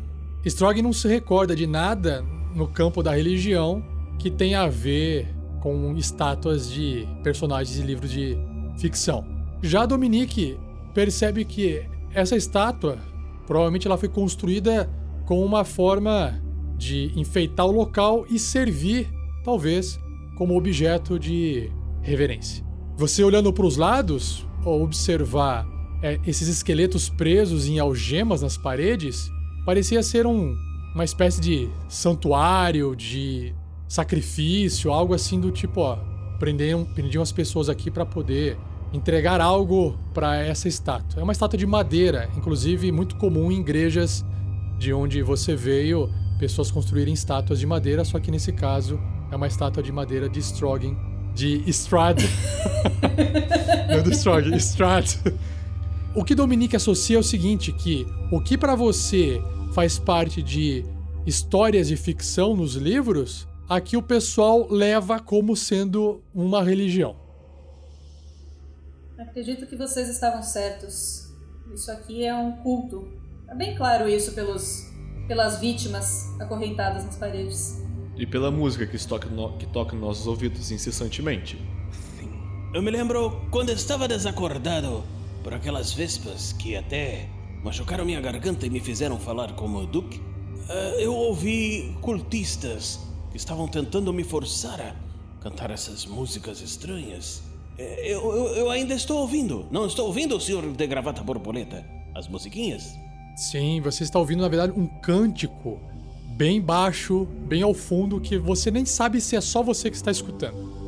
Strogin não se recorda de nada no campo da religião que tenha a ver com estátuas de personagens de livros de ficção. Já Dominique percebe que essa estátua provavelmente ela foi construída com uma forma de enfeitar o local e servir, talvez, como objeto de reverência. Você olhando para os lados, ao observar é, esses esqueletos presos em algemas nas paredes, parecia ser um, uma espécie de santuário, de sacrifício, algo assim do tipo, ó, prendiam, prendiam as pessoas aqui para poder entregar algo para essa estátua. É uma estátua de madeira, inclusive muito comum em igrejas de onde você veio, pessoas construírem estátuas de madeira, só que nesse caso é uma estátua de madeira de Strogan, de Strad. Não do Strog, Strad. O que Dominique associa é o seguinte, que o que para você faz parte de histórias de ficção nos livros, aqui o pessoal leva como sendo uma religião. Acredito que vocês estavam certos. Isso aqui é um culto. É bem claro isso pelos, pelas vítimas acorrentadas nas paredes. E pela música que toca, no, que toca nos nossos ouvidos incessantemente. Eu me lembro quando estava desacordado por aquelas vespas que até machucaram minha garganta e me fizeram falar como Duke. eh, Eu ouvi cultistas que estavam tentando me forçar a cantar essas músicas estranhas. Eh, Eu, eu, eu ainda estou ouvindo. Não estou ouvindo, senhor de gravata borboleta? As musiquinhas? Sim, você está ouvindo, na verdade, um cântico bem baixo, bem ao fundo, que você nem sabe se é só você que está escutando.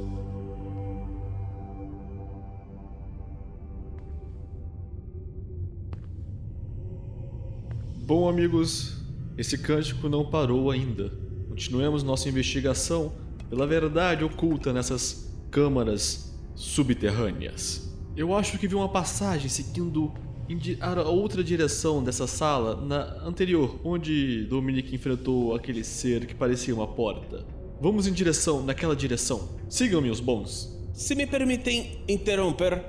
Bom, amigos, esse cântico não parou ainda. Continuemos nossa investigação pela verdade oculta nessas câmaras subterrâneas. Eu acho que vi uma passagem seguindo a outra direção dessa sala, na anterior, onde Dominic enfrentou aquele ser que parecia uma porta. Vamos em direção, naquela direção. Sigam-me, os bons. Se me permitem interromper,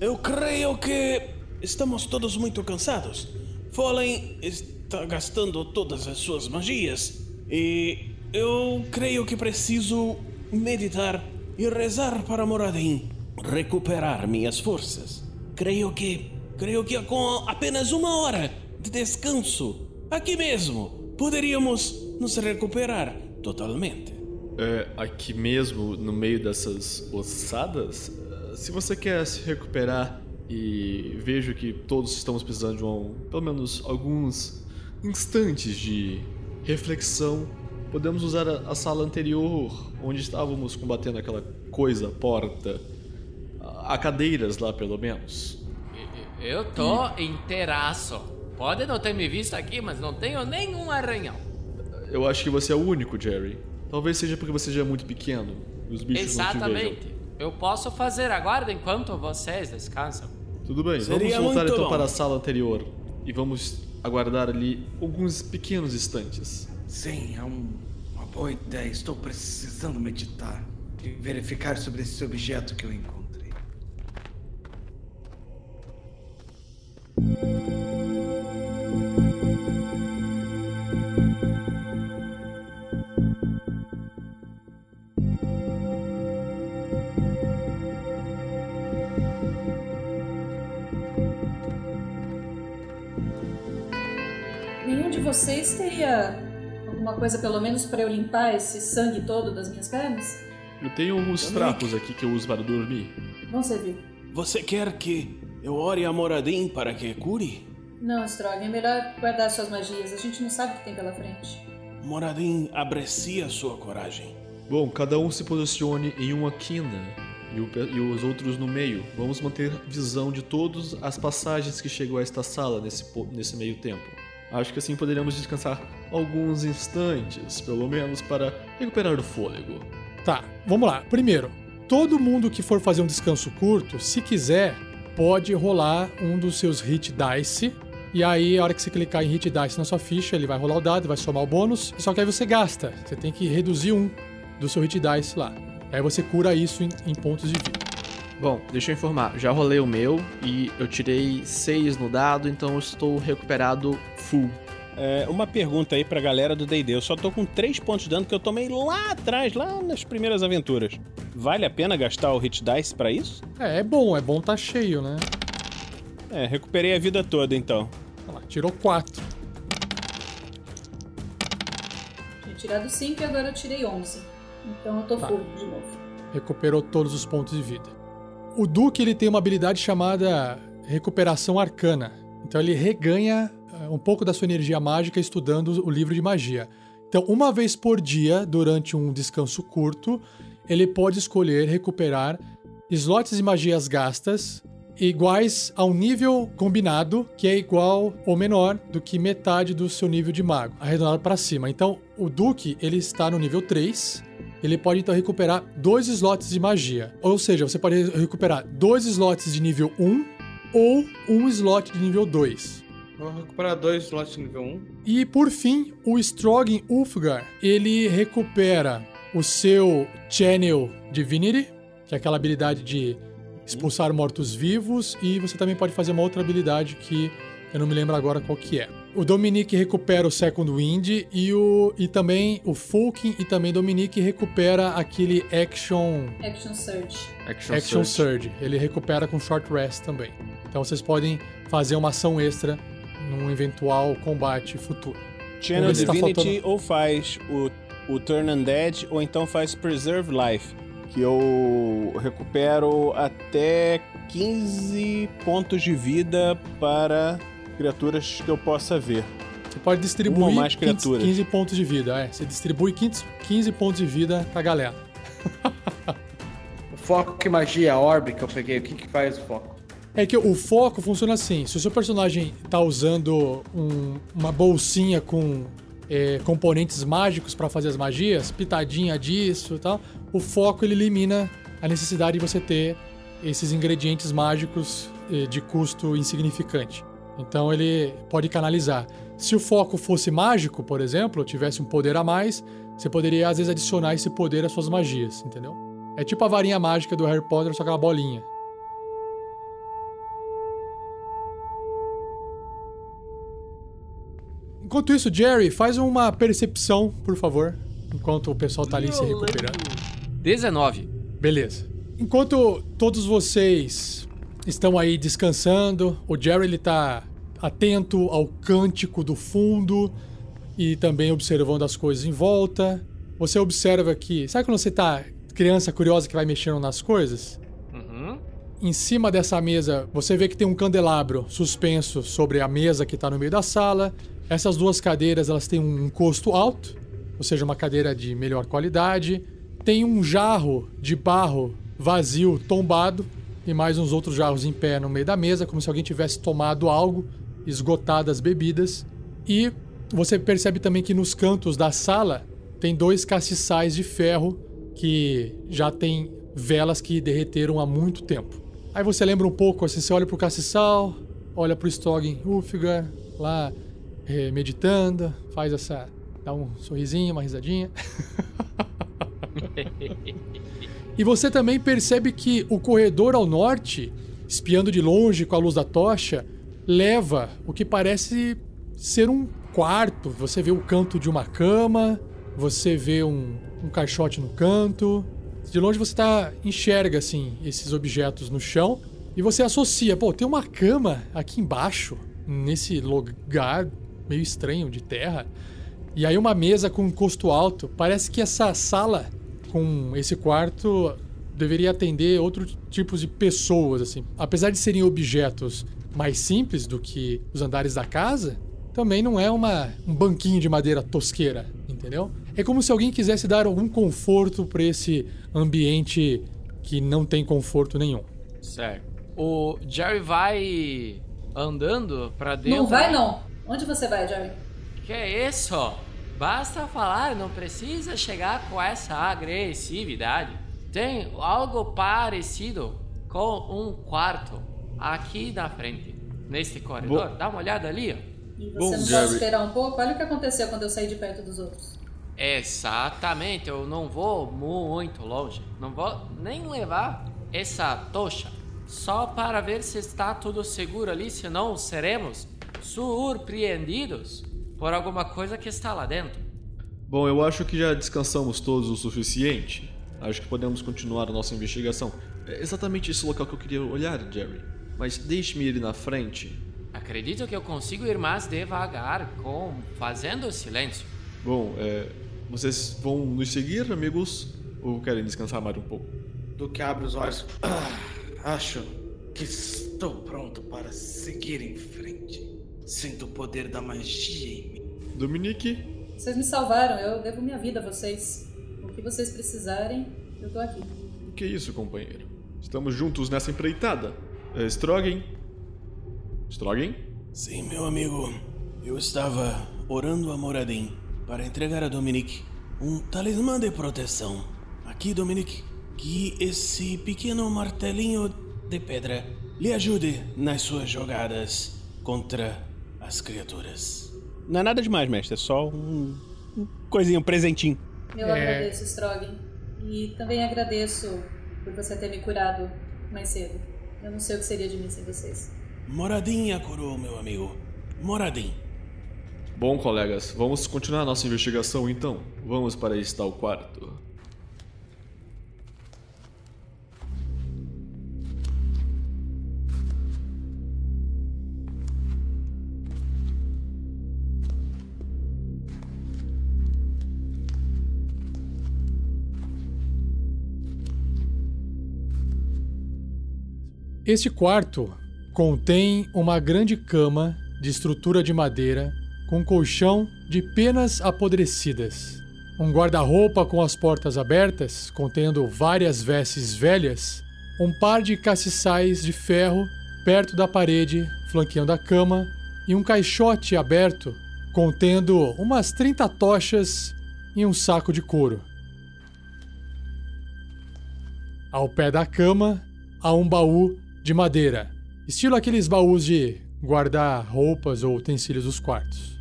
eu creio que estamos todos muito cansados. Fallen está gastando todas as suas magias. E eu creio que preciso meditar e rezar para Moradin recuperar minhas forças. Creio que. Creio que com apenas uma hora de descanso, aqui mesmo, poderíamos nos recuperar totalmente. É, aqui mesmo, no meio dessas ossadas, se você quer se recuperar e vejo que todos estamos precisando de um, pelo menos alguns instantes de reflexão, podemos usar a, a sala anterior, onde estávamos combatendo aquela coisa, porta. Há cadeiras lá, pelo menos. Eu tô inteiraço. Pode não ter me visto aqui, mas não tenho nenhum arranhão. Eu acho que você é o único, Jerry. Talvez seja porque você já é muito pequeno. E os bichos não te Exatamente. vejam. Eu posso fazer agora enquanto vocês descansam. Tudo bem, Seria vamos voltar então bom. para a sala anterior. E vamos aguardar ali alguns pequenos instantes. Sim, é um- uma boa ideia. Estou precisando meditar e verificar sobre esse objeto que eu encontrei. Vocês teria alguma coisa, pelo menos, pra eu limpar esse sangue todo das minhas pernas? Eu tenho alguns trapos aqui que eu uso para dormir. Vão servir. Você quer que eu ore a Moradin para que cure? Não, Strog, é melhor guardar suas magias. A gente não sabe o que tem pela frente. Moradin aprecia sua coragem. Bom, cada um se posicione em uma quina e, o e os outros no meio. Vamos manter visão de todas as passagens que chegam a esta sala nesse, nesse meio tempo. Acho que assim poderemos descansar alguns instantes, pelo menos, para recuperar o fôlego. Tá, vamos lá. Primeiro, todo mundo que for fazer um descanso curto, se quiser, pode rolar um dos seus hit dice. E aí, a hora que você clicar em hit dice na sua ficha, ele vai rolar o dado, vai somar o bônus. Só que aí você gasta. Você tem que reduzir um do seu hit dice lá. Aí você cura isso em, em pontos de vida. Bom, deixa eu informar. Já rolei o meu e eu tirei 6 no dado, então eu estou recuperado full. É, uma pergunta aí pra galera do D&D. Eu só tô com 3 pontos de dano que eu tomei lá atrás, lá nas primeiras aventuras. Vale a pena gastar o hit dice pra isso? É, é bom, é bom tá cheio, né? É, recuperei a vida toda então. Olha lá, tirou 4. Tinha tirado 5 e agora eu tirei 11. Então eu tô Tá. full de novo. recuperou todos os pontos de vida. O Duque ele tem uma habilidade chamada recuperação arcana. Então ele reganha eh, um pouco da sua energia mágica estudando o livro de magia. Então, uma vez por dia, durante um descanso curto, ele pode escolher recuperar slots de magias gastas iguais ao nível combinado, que é igual ou menor do que metade do seu nível de mago, arredondado para cima. Então, o Duque, ele está no nível 3, ele pode então recuperar dois slots de magia. Ou seja, você pode recuperar dois slots de nível 1 ou um slot de nível 2. Vou recuperar dois slots de nível 1. E por fim, o Strogan Ulfgar, ele recupera o seu Channel Divinity, que é aquela habilidade de expulsar mortos-vivos, e você também pode fazer uma outra habilidade que eu não me lembro agora qual que é. O Dominique recupera o Second Wind e o e também o Fulkin e também Dominique recupera aquele Action Action Surge. Action, Action Surge. Surge. Ele recupera com Short Rest também. Então vocês podem fazer uma ação extra num eventual combate futuro. Channel tá Divinity ou faz o, o Turn Undead ou então faz Preserve Life, que eu recupero até 15 pontos de vida para criaturas que eu possa ver. Você pode distribuir mais 15, criaturas. 15 pontos de vida. É, você distribui 15, 15 pontos de vida pra galera. O foco e magia, a orb que eu peguei, o que que faz o foco? É que o foco funciona assim: se o seu personagem tá usando um- uma bolsinha com é, componentes mágicos pra fazer as magias, pitadinha disso e tal, o foco ele elimina a necessidade de você ter esses ingredientes mágicos eh, de custo insignificante. Então ele pode canalizar. Se o foco fosse mágico, por exemplo, tivesse um poder a mais, você poderia às vezes adicionar esse poder às suas magias, entendeu? É tipo a varinha mágica do Harry Potter, só que uma bolinha. Enquanto isso, Jerry, faz uma percepção, por favor, enquanto o pessoal tá ali se recuperando. 19. Beleza. Enquanto todos vocês estão aí descansando, o Jerry ele tá atento ao cântico do fundo e também observando as coisas em volta. Você observa que, sabe quando você tá criança curiosa que vai mexendo nas coisas? Uhum. Em cima dessa mesa, você vê que tem um candelabro suspenso sobre a mesa que está no meio da sala. Essas duas cadeiras, elas têm um encosto alto, ou seja, uma cadeira de melhor qualidade. Tem um jarro de barro vazio, tombado, e mais uns outros jarros em pé no meio da mesa, como se alguém tivesse tomado algo, esgotado as bebidas. E você percebe também que nos cantos da sala tem dois castiçais de ferro que já tem velas que derreteram há muito tempo. Aí você lembra um pouco, assim, você olha pro castiçal, olha pro Stoggen Ulfgar, lá eh, meditando, faz essa. dá um sorrisinho, uma risadinha. E você também percebe que o corredor ao norte, espiando de longe com a luz da tocha, leva o que parece ser um quarto. Você vê o canto de uma cama, você vê um, um caixote no canto. De longe você tá, enxerga assim esses objetos no chão e você associa, pô, tem uma cama aqui embaixo, nesse lugar meio estranho de terra. E aí uma mesa com um encosto alto. Parece que essa sala com esse quarto deveria atender outros tipos de pessoas, assim. Apesar de serem objetos mais simples do que os andares da casa, também não é uma, um banquinho de madeira tosqueira, entendeu? É como se alguém quisesse dar algum conforto para esse ambiente que não tem conforto nenhum. Certo. O Jerry vai andando pra dentro. Não vai não. Onde você vai, Jerry? Que é isso? Basta falar, não precisa chegar com essa agressividade. Tem algo parecido com um quarto aqui na frente, neste corredor. Dá uma olhada ali, ó. E você Bom, não Jerry. pode esperar um pouco? Olha o que aconteceu quando eu saí de perto dos outros. Exatamente, eu não vou muito longe. Não vou nem levar essa tocha. Só para ver se está tudo seguro ali, senão seremos surpreendidos por alguma coisa que está lá dentro. Bom, eu acho que já descansamos todos o suficiente. Acho que podemos continuar a nossa investigação. É exatamente esse local que eu queria olhar, Jerry. Mas deixe-me ir na frente. Acredito que eu consigo ir mais devagar, com fazendo silêncio. Bom, é, vocês vão nos seguir, amigos? Ou querem descansar mais um pouco? Do que abre os olhos. Ah, acho que estou pronto para seguir em frente. Sinto o poder da magia em mim. Dominique? Vocês me salvaram, eu devo minha vida a vocês. O que vocês precisarem, eu tô aqui. O que é isso, companheiro? Estamos juntos nessa empreitada. É, Strogan? Strogan? Sim, meu amigo. Eu estava orando a Moradin para entregar a Dominique um talismã de proteção. Aqui, Dominique, que esse pequeno martelinho de pedra lhe ajude nas suas jogadas contra as criaturas. Não é nada demais, mestre. É só um, um coisinho, um presentinho. Eu agradeço, Strogan. E também agradeço por você ter me curado mais cedo. Eu não sei o que seria de mim sem vocês. Moradin a curou, meu amigo. Moradin. Bom, colegas, vamos continuar a nossa investigação então. Vamos para esse tal quarto. Este quarto contém uma grande cama de estrutura de madeira com colchão de penas apodrecidas. Um guarda-roupa com as portas abertas, contendo várias vestes velhas, um par de castiçais de ferro perto da parede, flanqueando a cama, e um caixote aberto contendo umas 30 tochas e um saco de couro. Ao pé da cama há um baú de madeira, estilo aqueles baús de guardar roupas ou utensílios dos quartos.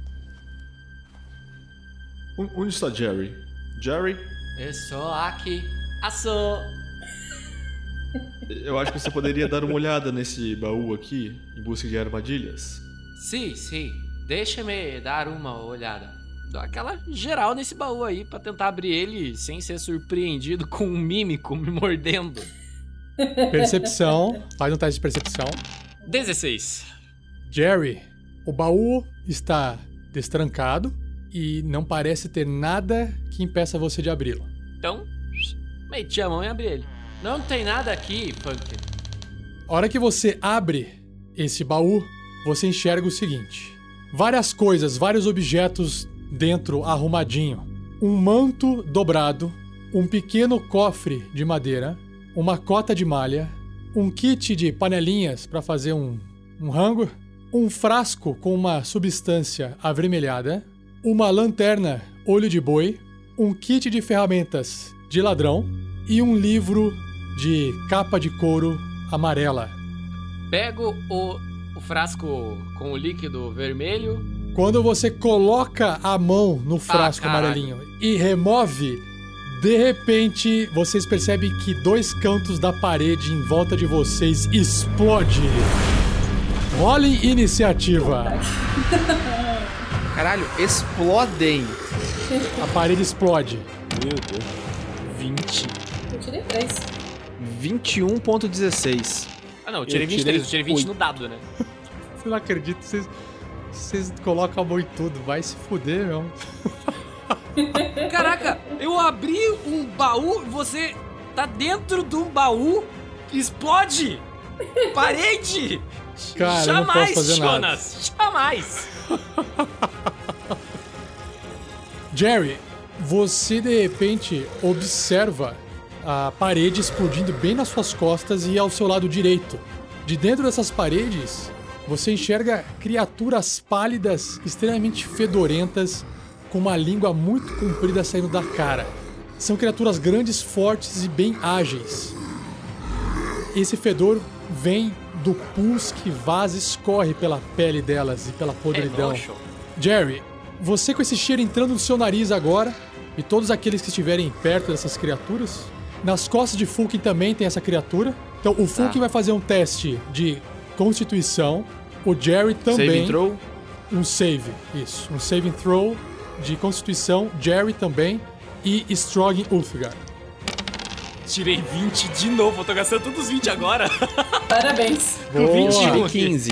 Onde está Jerry? Jerry? Estou aqui. Assou. Eu acho que você poderia dar uma olhada nesse baú aqui em busca de armadilhas. Sim, sim. Deixa-me dar uma olhada. Dou aquela geral nesse baú aí pra tentar abrir ele sem ser surpreendido com um mímico me mordendo. Percepção. Faz um teste de percepção. 16. Jerry, o baú está destrancado e não parece ter nada que impeça você de abri-lo. Então, meti a mão e abri ele. Não tem nada aqui, Punk. A hora que você abre esse baú, você enxerga o seguinte: várias coisas, vários objetos dentro arrumadinho. Um manto dobrado, um pequeno cofre de madeira, uma cota de malha, um kit de panelinhas para fazer um, um rango, um frasco com uma substância avermelhada, uma lanterna olho de boi, um kit de ferramentas de ladrão e um livro de capa de couro amarela. Pego o, o frasco com o líquido vermelho. Quando você coloca a mão no frasco caralho. amarelinho e remove, de repente vocês percebem que dois cantos da parede em volta de vocês explode. Role iniciativa. Caralho, explodem. A parede explode. Meu Deus. 20. Eu tirei três. 21.16. Ah, não, eu tirei Eu 23, tirei eu tirei 20 no dado, né? Você não acredita, vocês, vocês colocam a mão em tudo. Vai se fuder, meu. Caraca, eu abri um baú, você tá dentro de um baú, explode! Parede! Cara, eu não Jamais, posso fazer nada. Jonas! Jamais! Jerry, você de repente observa a parede explodindo bem nas suas costas e ao seu lado direito. De dentro dessas paredes, você enxerga criaturas pálidas, extremamente fedorentas, com uma língua muito comprida saindo da cara. São criaturas grandes, fortes e bem ágeis. Esse fedor vem do pus que vaza e escorre pela pele delas e pela podridão. nojo. Jerry, você com esse cheiro entrando no seu nariz agora, e todos aqueles que estiverem perto dessas criaturas, nas costas de Fulkin também tem essa criatura. Então o Fulkin vai fazer um teste de constituição, o Jerry também. Save throw. Um save, isso. Um saving throw de constituição, Jerry também, e Strogin Ulfgar. Tirei 20 de novo, eu tô gastando todos os 20 agora. Parabéns. Boa. 21 15.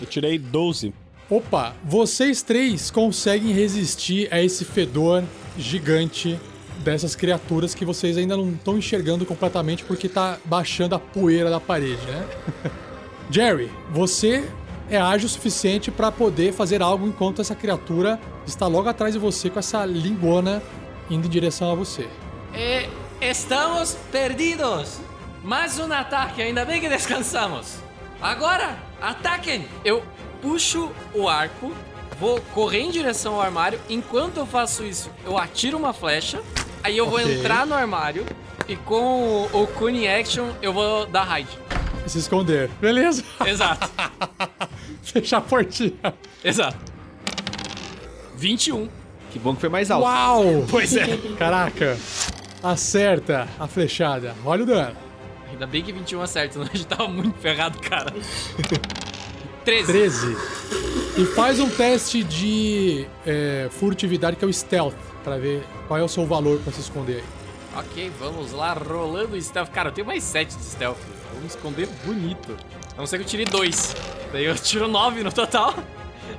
Eu tirei 12. Opa, vocês três conseguem resistir a esse fedor gigante dessas criaturas que vocês ainda não estão enxergando completamente porque tá baixando a poeira da parede, né? Jerry, você é ágil o suficiente para poder fazer algo enquanto essa criatura está logo atrás de você com essa lingona indo em direção a você. Eh, estamos perdidos. Mais um ataque, ainda bem que descansamos. Agora, ataquem! Eu puxo o arco, vou correr em direção ao armário. Enquanto eu faço isso, eu atiro uma flecha. Aí eu vou Ok. entrar no armário e com o, o Cunning Action eu vou dar raid. Se esconder. Beleza? Exato, Fechar a portinha. exato. 21. Que bom que foi mais alto. Uau! Pois é. Caraca! Acerta a flechada. Olha o dano. Ainda bem que 21 acerta, senão a gente tava muito ferrado, cara. 13. 13. E faz um teste de é, furtividade, que é o stealth, pra ver qual é o seu valor pra se esconder aí. Ok, vamos lá, rolando o stealth. Cara, eu tenho mais 7 de stealth. Vou me esconder bonito. A não ser que eu tire 2. Daí eu tiro 9 no total.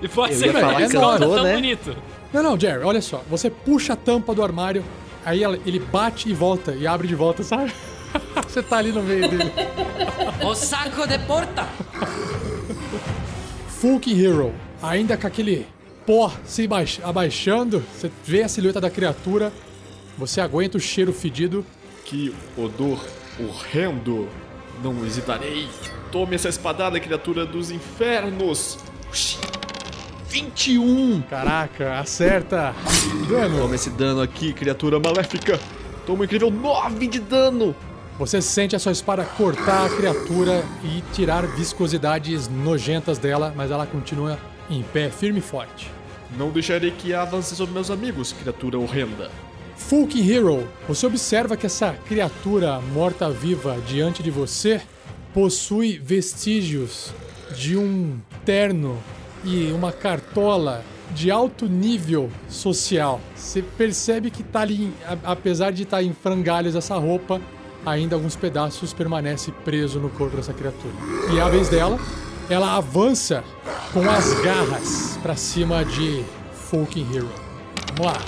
E pode Eu ser que eu me esconda tão né? bonito. Não, não, Jerry, olha só. Você puxa a tampa do armário, aí ele bate e volta, e abre de volta, sabe? Você tá ali no meio dele. O saco de porta! Fulking Hero, ainda com aquele pó se baix- abaixando, você vê a silhueta da criatura, você aguenta o cheiro fedido. Que odor horrendo. Não hesitarei. Tome essa espadada, criatura dos infernos. 21. Caraca, acerta. Dano. Toma esse dano aqui, criatura maléfica. Toma um incrível 9 de dano. Você sente a sua espada cortar a criatura e tirar viscosidades nojentas dela, mas ela continua em pé, firme e forte. Não deixarei que avance sobre meus amigos, criatura horrenda. Fulking Hero, você observa que essa criatura morta-viva diante de você possui vestígios de um terno e uma cartola de alto nível social. Você percebe que tá ali, apesar de estar em frangalhos essa roupa, ainda alguns pedaços permanecem presos no corpo dessa criatura. E a vez dela, ela avança com as garras pra cima de Fucking Hero. Vamos lá.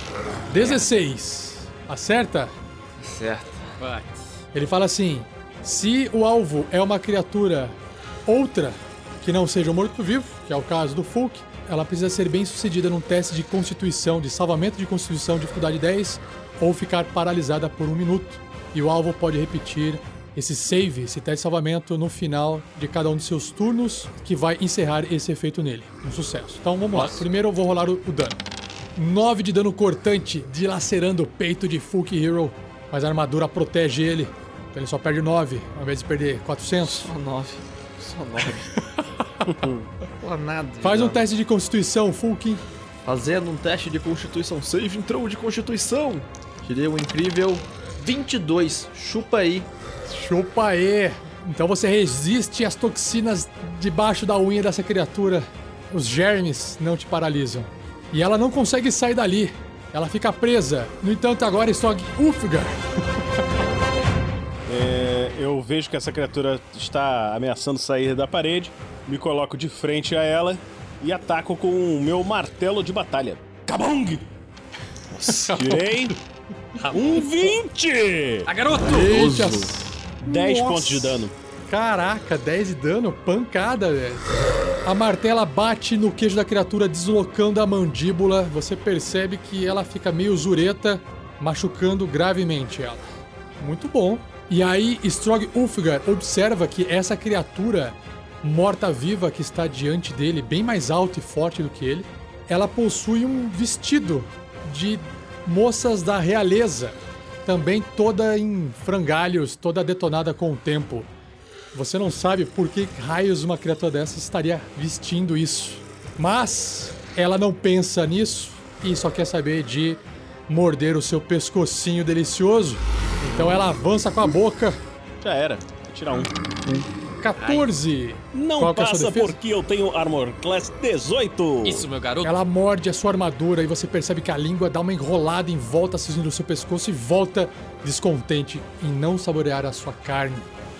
16. Acerta? Certo. Vai. Ele fala assim: se o alvo é uma criatura outra que não seja um morto-vivo, que é o caso do Fulk, ela precisa ser bem sucedida num teste de constituição, de salvamento de constituição, dificuldade 10, ou ficar paralisada por um minuto. E o alvo pode repetir esse save, esse teste de salvamento, no final de cada um dos seus turnos, que vai encerrar esse efeito nele. Um sucesso. Então vamos lá. Primeiro eu vou rolar o, o dano. 9 de dano cortante, dilacerando o peito de Fulk Hero, mas a armadura protege ele. Então ele só perde 9, ao invés de perder 400. Só nove. Só nove. Pô, nada. Faz um teste de constituição, Fulkin. Fazendo um teste de constituição. Save entrou de constituição. Tirei um incrível 22. Chupa aí. Chupa aí. Então você resiste às toxinas debaixo da unha dessa criatura. Os germes não te paralisam. E ela não consegue sair dali. Ela fica presa. No entanto, agora Stog Ulfgar. É, eu vejo que essa criatura está ameaçando sair da parede, me coloco de frente a ela e ataco com o meu martelo de batalha. Kabong! Tirei um 20! A garoto! Eita. 10 Nossa. pontos de dano. Caraca, 10 de dano, pancada, velho. A martela bate no queijo da criatura, deslocando a mandíbula. Você percebe que ela fica meio zureta, machucando gravemente ela. Muito bom. E aí, Strog Ulfgar observa que essa criatura morta-viva que está diante dele, bem mais alta e forte do que ele, ela possui um vestido de moças da realeza, também toda em frangalhos, toda detonada com o tempo. Você não sabe por que raios uma criatura dessa estaria vestindo isso. Mas ela não pensa nisso e só quer saber de morder o seu pescocinho delicioso. Então ela avança com a boca. Já era. Vou tirar um. 14. Não Qual que é passa defesa? porque eu tenho Armor Class 18. Isso, meu garoto. Ela morde a sua armadura e você percebe que a língua dá uma enrolada em volta assim do seu pescoço e volta descontente em não saborear a sua carne.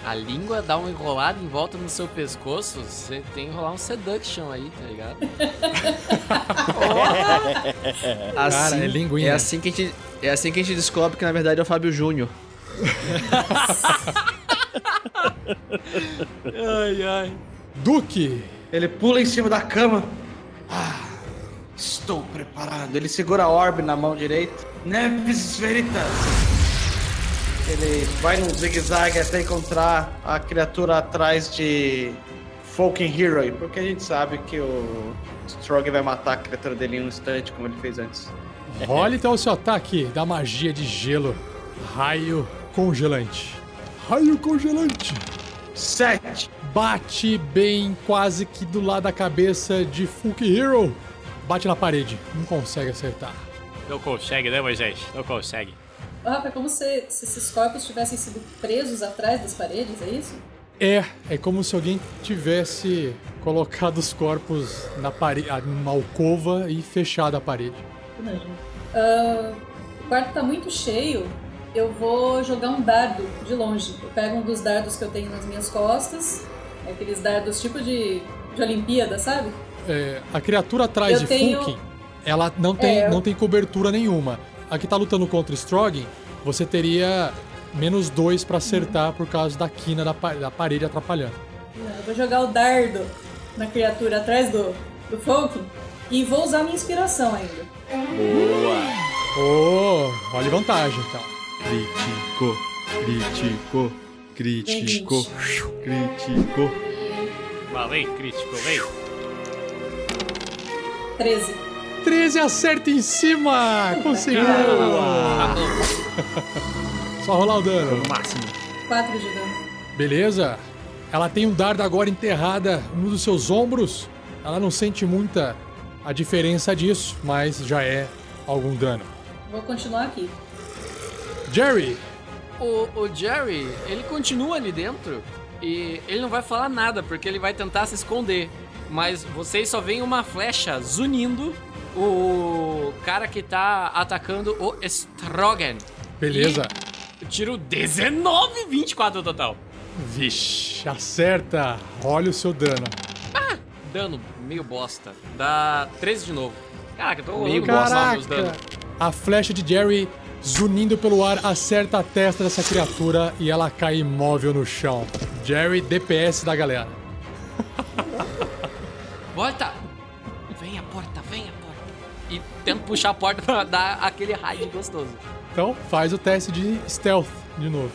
A língua dá uma enrolada em volta no seu pescoço. Você tem que enrolar um seduction aí, tá ligado? Assim, é linguinha. É assim, que a gente, é assim que a gente descobre que na verdade é o Fábio Júnior. ai, ai. Duque, Ele pula em cima da cama. Ah, estou preparado. Ele segura a orbe na mão direita. Neves Veritas. Ele vai num zigue-zague até encontrar a criatura atrás de Fucking Hero. Porque a gente sabe que o Strog vai matar a criatura dele em um instante, como ele fez antes. role então o seu ataque da magia de gelo. Raio congelante. Raio congelante. Sete. Bate bem quase que do lado da cabeça de Fulk Hero. Bate na parede. Não consegue acertar. Não consegue, né, Moisés? Não consegue. Rafa, é como se, se esses corpos tivessem sido presos atrás das paredes, é isso? É, é como se alguém tivesse colocado os corpos na parede, numa alcova e fechado a parede. Imagina. Ah, o quarto tá muito cheio. Eu vou jogar um dardo de longe. Eu pego um dos dardos que eu tenho nas minhas costas. Aqueles dardos tipo de, de Olimpíada, sabe? É, a criatura atrás Eu de tenho- Fulkin, ela não tem, É, eu- não tem cobertura nenhuma. A que tá lutando contra Stroggin, você teria menos dois pra acertar por causa da quina da, da parede atrapalhando. Eu vou jogar o dardo na criatura atrás do, do Falcon e vou usar minha inspiração ainda. Oh, olha vantagem então. Crítico, crítico, crítico, crítico. Mas vem, crítico, vem. 13. 13 acerta em cima! Conseguiu! Ah, Só rolar o dano. Máximo. 4 de dano. Beleza. Ela tem um dardo agora enterrada no dos seus ombros. Ela não sente muita a diferença disso, mas já é algum dano. Vou continuar aqui. Jerry, O, o Jerry, ele continua ali dentro e ele não vai falar nada porque ele vai tentar se esconder. mas vocês só veem uma flecha zunindo o cara que tá atacando o Strogan. Beleza. E tiro 19, 24 no total. Vixe, acerta. Olha o seu dano. Dano meio bosta. Dá 13 de novo. Caraca, eu tô Meio rolando Caraca! meus danos. A flecha de Jerry zunindo pelo ar acerta a testa dessa criatura e ela cai imóvel no chão. Jerry, DPS da galera. Volta! Tento puxar a porta pra dar aquele raid gostoso. Então, faz o teste de stealth de novo.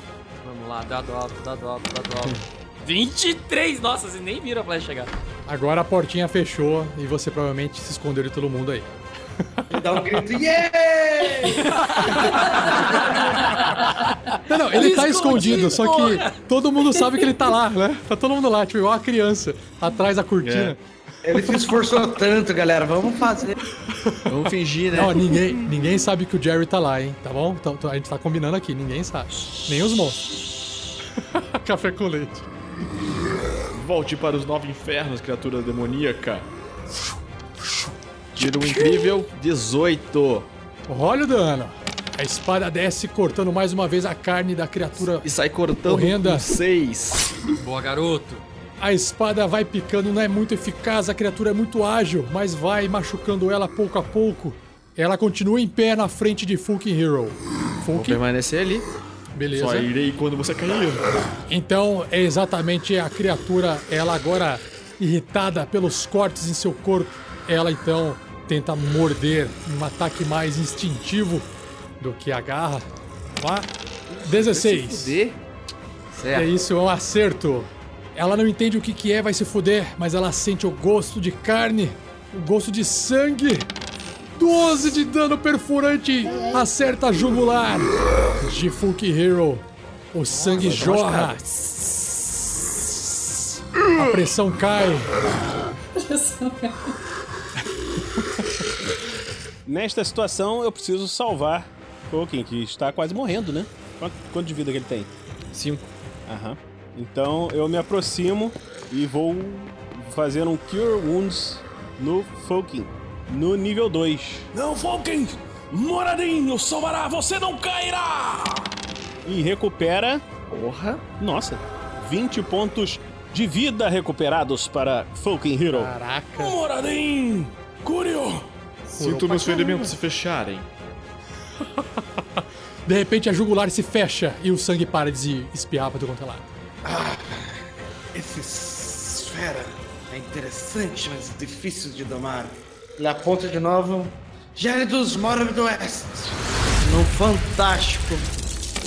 Vamos lá, dado alto, dado alto, dado alto. 23! Nossa, vocês nem viram a flecha chegar. Agora a portinha fechou e você provavelmente se escondeu de todo mundo aí. Ele dá um grito, yeah! Não, não, ele tá escondido, Escondido, só que todo mundo sabe que ele tá lá, né? Tá todo mundo lá, tipo, igual uma criança, atrás da cortina. Ele se esforçou tanto, galera. Vamos fazer. Vamos fingir, né? Não, ninguém, ninguém sabe que o Jerry tá lá, hein? Tá bom? Então, então a gente tá combinando aqui, ninguém sabe. Nem os monstros. Café com leite. Volte para os nove infernos, criatura demoníaca. Tiro um incrível 18. Olha o dano. A espada desce cortando mais uma vez a carne da criatura. E sai cortando Horrenda. um 6. Boa, garoto. A espada vai picando, não é muito eficaz, a criatura é muito ágil, mas vai machucando ela pouco a pouco. Ela continua em pé na frente de Fulkin Hero. Vou Fulkin, permanecer ali. beleza. Só irei quando você cair. Então é exatamente a criatura, ela agora irritada pelos cortes em seu corpo, ela então tenta morder um ataque mais instintivo do que a garra. Vá. 16. Fuder. É isso, é um acerto. Ela não entende o que, que é, vai se fuder, mas ela sente o gosto de carne, o gosto de sangue. 12 de dano perfurante, acerta a jugular de Fulk Hero. O sangue jorra. A pressão cai. Nesta situação, eu preciso salvar Tolkien, que está quase morrendo, né? Quanto, quanto de vida que ele tem? 5. Aham. Então eu me aproximo e vou fazer um Cure Wounds no Tolkien, no nível 2. Não, Falken! Moradinho salvará, você não cairá! E recupera, Porra. nossa, 20 pontos de vida recuperados para Tolkien Hero. Caraca. Moradinho! Curio! Sinto meus ferimentos se fecharem. De repente a jugular se fecha e o sangue para de espirrar pra todo quanto é lado. Esse esfera é interessante, mas difícil de domar. Ele aponta de novo. Gélidos Mórbido Oeste. No fantástico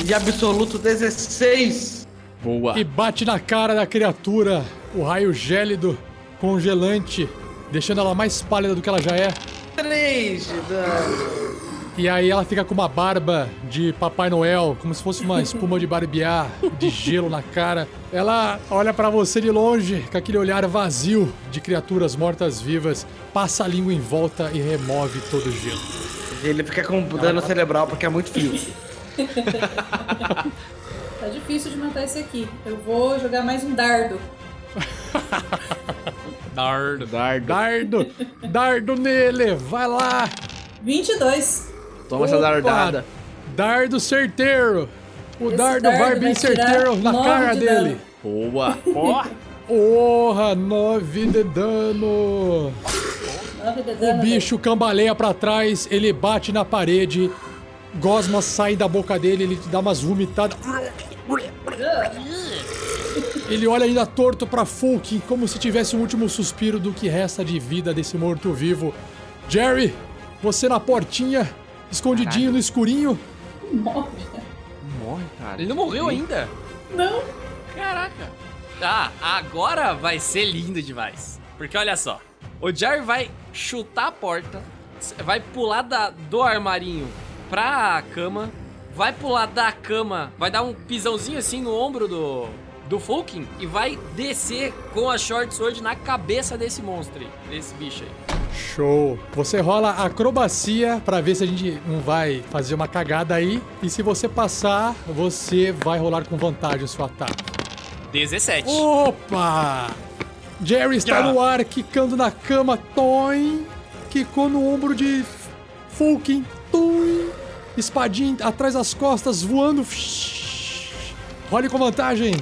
e absoluto 16. Boa. E bate na cara da criatura o raio gélido, congelante, deixando ela mais pálida do que ela já é. 3 de dano. E aí ela fica com uma barba de Papai Noel, como se fosse uma espuma de barbear, de gelo na cara. Ela olha pra você de longe, com aquele olhar vazio de criaturas mortas-vivas, passa a língua em volta e remove todo o gelo. Ele fica com dano cerebral porque é muito frio. Tá difícil de matar esse aqui. Eu vou jogar mais um dardo. Dardo. Dardo. Dardo! Dardo nele! Vai lá! 22. Toma essa Opa! dardada. Dardo certeiro! O Esse dardo, dardo vai bem certeiro na cara de dele! Boa. Ó, Porra, 9 de dano! 9 de O dano. bicho cambaleia pra trás, ele bate na parede, gosmas saem da boca dele, ele dá umas vomitadas. Ele olha ainda torto pra Fulk, como se tivesse um último suspiro do que resta de vida desse morto-vivo. Jerry, você na portinha, escondidinho no escurinho. Morre, cara. Ele não morreu ainda? Não. Caraca. Tá, agora vai ser lindo demais. Porque olha só. O Jerry vai chutar a porta, vai pular da, do armarinho pra cama, vai pular da cama, vai dar um pisãozinho assim no ombro do, do Fulkin e vai descer com a Short Sword na cabeça desse monstro aí, desse bicho aí. Show! Você rola acrobacia pra ver se a gente não vai fazer uma cagada aí. E se você passar, você vai rolar com vantagem o seu ataque. 17. Opa! Jerry está Ah. no ar, quicando na cama, toim. Quicou no ombro de Fulkin, toim. Espadinha atrás das costas, voando. Role com vantagem.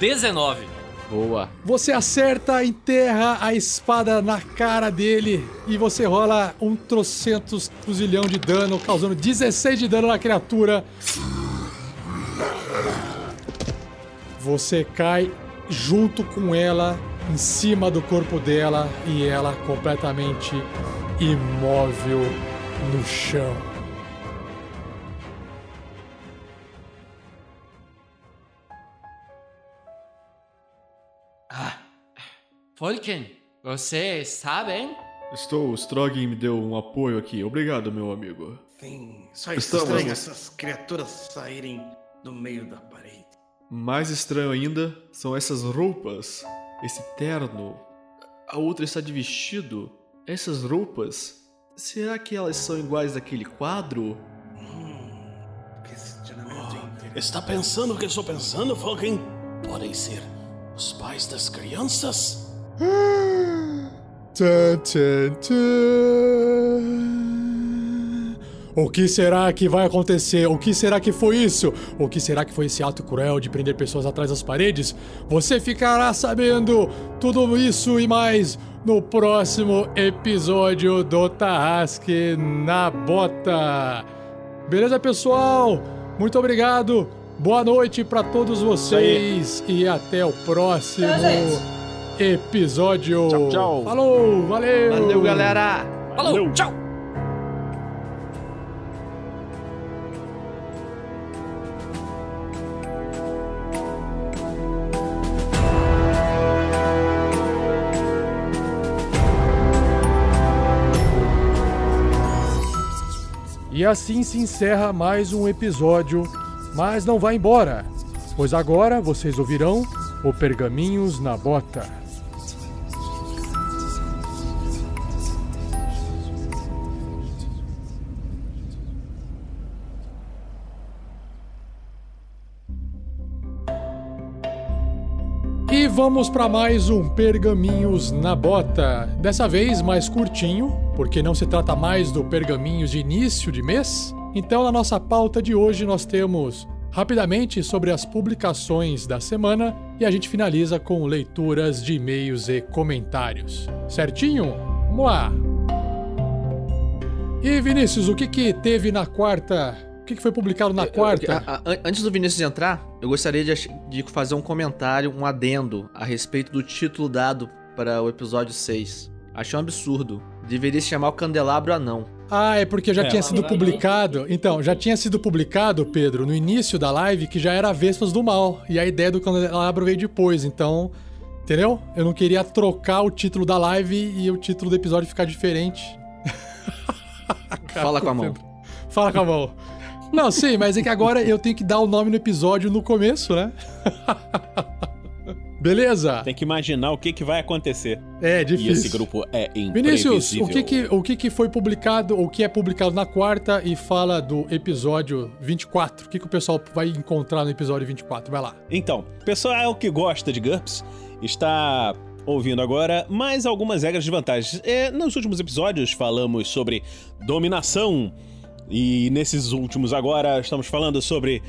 19. Boa. Você acerta, enterra a espada na cara dele e você rola um trocentos cruzilhão de dano, causando 16 de dano na criatura. Você cai junto com ela, em cima do corpo dela e ela completamente imóvel no chão. Volken, você está bem? Estou, o Stroggin me deu um apoio aqui. Obrigado, meu amigo. Sim, só Estamos- estranho essas criaturas saírem do meio da parede. Mais estranho ainda são essas roupas, esse terno. A outra está de vestido. Essas roupas, será que elas são iguais àquele quadro? Questionamento interessante. Está pensando o que estou pensando, Falken? Podem ser os pais das crianças? O que será que vai acontecer? O que será que foi isso? O que será que foi esse ato cruel de prender pessoas atrás das paredes? Você ficará sabendo tudo isso e mais no próximo episódio do Tarrasque na Bota. Beleza, pessoal? Muito obrigado. Boa noite para todos vocês e até o próximo. Episódio. Tchau, tchau. Falou, valeu. Valeu, galera! Falou, Valeu. tchau! E assim se encerra mais um episódio, mas não vá embora, pois agora vocês ouvirão o Pergaminhos na Bota. Vamos para mais um Pergaminhos na Bota. Dessa vez mais curtinho, porque não se trata mais do Pergaminhos de início de mês. Então, na nossa pauta de hoje, nós temos rapidamente sobre as publicações da semana e a gente finaliza com leituras de e-mails e comentários. Certinho? Vamos lá! E Vinícius, o que, que teve na quarta? O que, que foi publicado na Eu- quarta? a- a- antes do Vinícius entrar, eu gostaria de, de fazer um comentário, um adendo a respeito do título dado para o episódio 6. Achei um absurdo. Deveria se chamar o Candelabro Anão. Ah, é porque já É. tinha sido publicado. Então, já tinha sido publicado, Pedro, no início da live, que já era Vespas do Mal. E a ideia do candelabro veio depois. Então, entendeu? Eu não queria trocar o título da live e o título do episódio ficar diferente. Fala com a mão. Fala com a mão. Não, sim, mas é que agora eu tenho que dar o nome no episódio no começo, né? Beleza? Tem que imaginar o que, que vai acontecer. É E difícil. esse grupo é imprevisível. Vinícius, o que que, o que que foi publicado, o que é publicado na quarta e fala do episódio 24? O que que o pessoal vai encontrar no episódio 24? Vai lá. Então, pessoal que gosta de GURPS está ouvindo agora mais algumas regras de vantagens. É, nos últimos episódios falamos sobre dominação e nesses últimos agora estamos falando sobre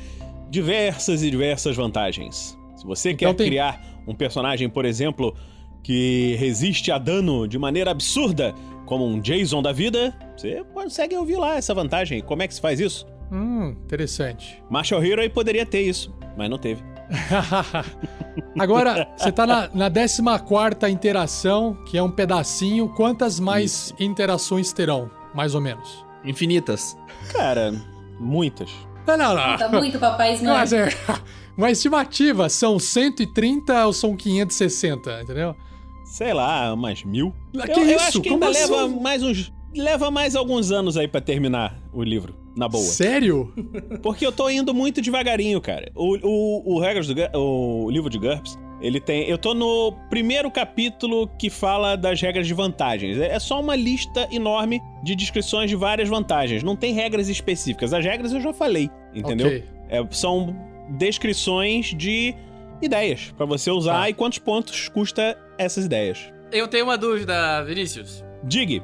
diversas e diversas vantagens. Se você Então quer tem- criar um personagem, por exemplo, que resiste a dano de maneira absurda, como um Jason da vida, você consegue ouvir lá essa vantagem. Como é que se faz isso? Hum, interessante. Marshall Hero aí poderia ter isso, mas não teve. Agora, você tá na, na 14 interação, que é um pedacinho. Quantas mais interações terão, mais ou menos? Infinitas. Cara, muitas. Não, não, não. Tá muito Papai Snow. Mas é, uma estimativa, são 130 ou são 560, entendeu? Sei lá, umas mil. Que eu, eu isso? acho que Como ainda assim? leva mais uns. Leva mais alguns anos aí pra terminar o livro, na boa. Sério? Porque eu tô indo muito devagarinho, cara. O, o, o, regras do, Gu- o livro de GURPS, ele tem. Eu tô no primeiro capítulo que fala das regras de vantagens. É é só uma lista enorme de descrições de várias vantagens. Não tem regras específicas. As regras eu já falei, entendeu? Ok. É, são descrições de ideias pra você usar Tá. e quantos pontos custa essas ideias. Eu tenho uma dúvida, Vinícius. Digue.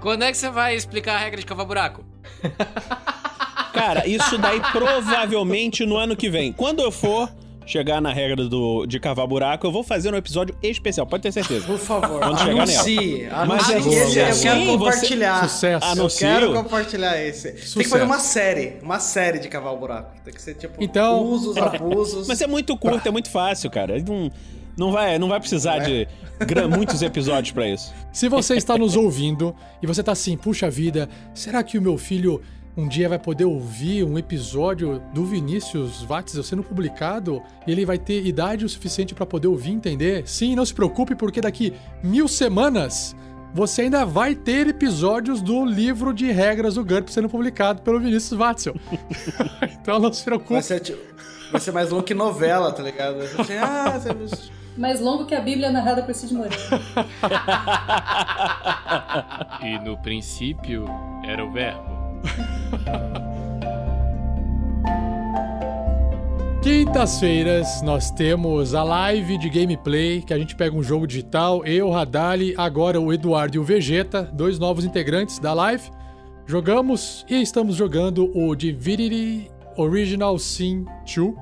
Quando é que você vai explicar a regra de cavar buraco? Cara, isso daí provavelmente no ano que vem. Quando eu for chegar na regra do, de cavar buraco, eu vou fazer um episódio especial, pode ter certeza. Por favor, Quando chegar nela. anuncie. Mas Anuncie é esse eu quero você- compartilhar. Sucesso. Eu Anuncio. quero compartilhar esse. Tem que Sucesso. fazer uma série. Uma série de cavar o buraco. Tem que ser tipo Então- usos, abusos. Mas é muito curto, é muito fácil, cara. Não, não, vai, não vai precisar de gra- muitos episódios pra isso. Se você está nos ouvindo e você tá assim, puxa vida, será que o meu filho um dia vai poder ouvir um episódio do Vinícius Watzel sendo publicado e ele vai ter idade o suficiente para poder ouvir e entender? Sim, não se preocupe, porque daqui mil semanas você ainda vai ter episódios do livro de regras do GURP sendo publicado pelo Vinícius Watzel. então não se Vai preocupe. ser, tipo, vai ser mais longo que novela, tá ligado? Vai ser assim, ah, você... Mais longo que a Bíblia narrada por Cid Moreira. E no princípio era o verbo. Quintas-feiras nós temos a live de gameplay, que a gente pega um jogo digital, eu, Radali, agora o Eduardo e o Vegeta, dois novos integrantes da live. Jogamos e estamos jogando o Divinity Original Sin 2,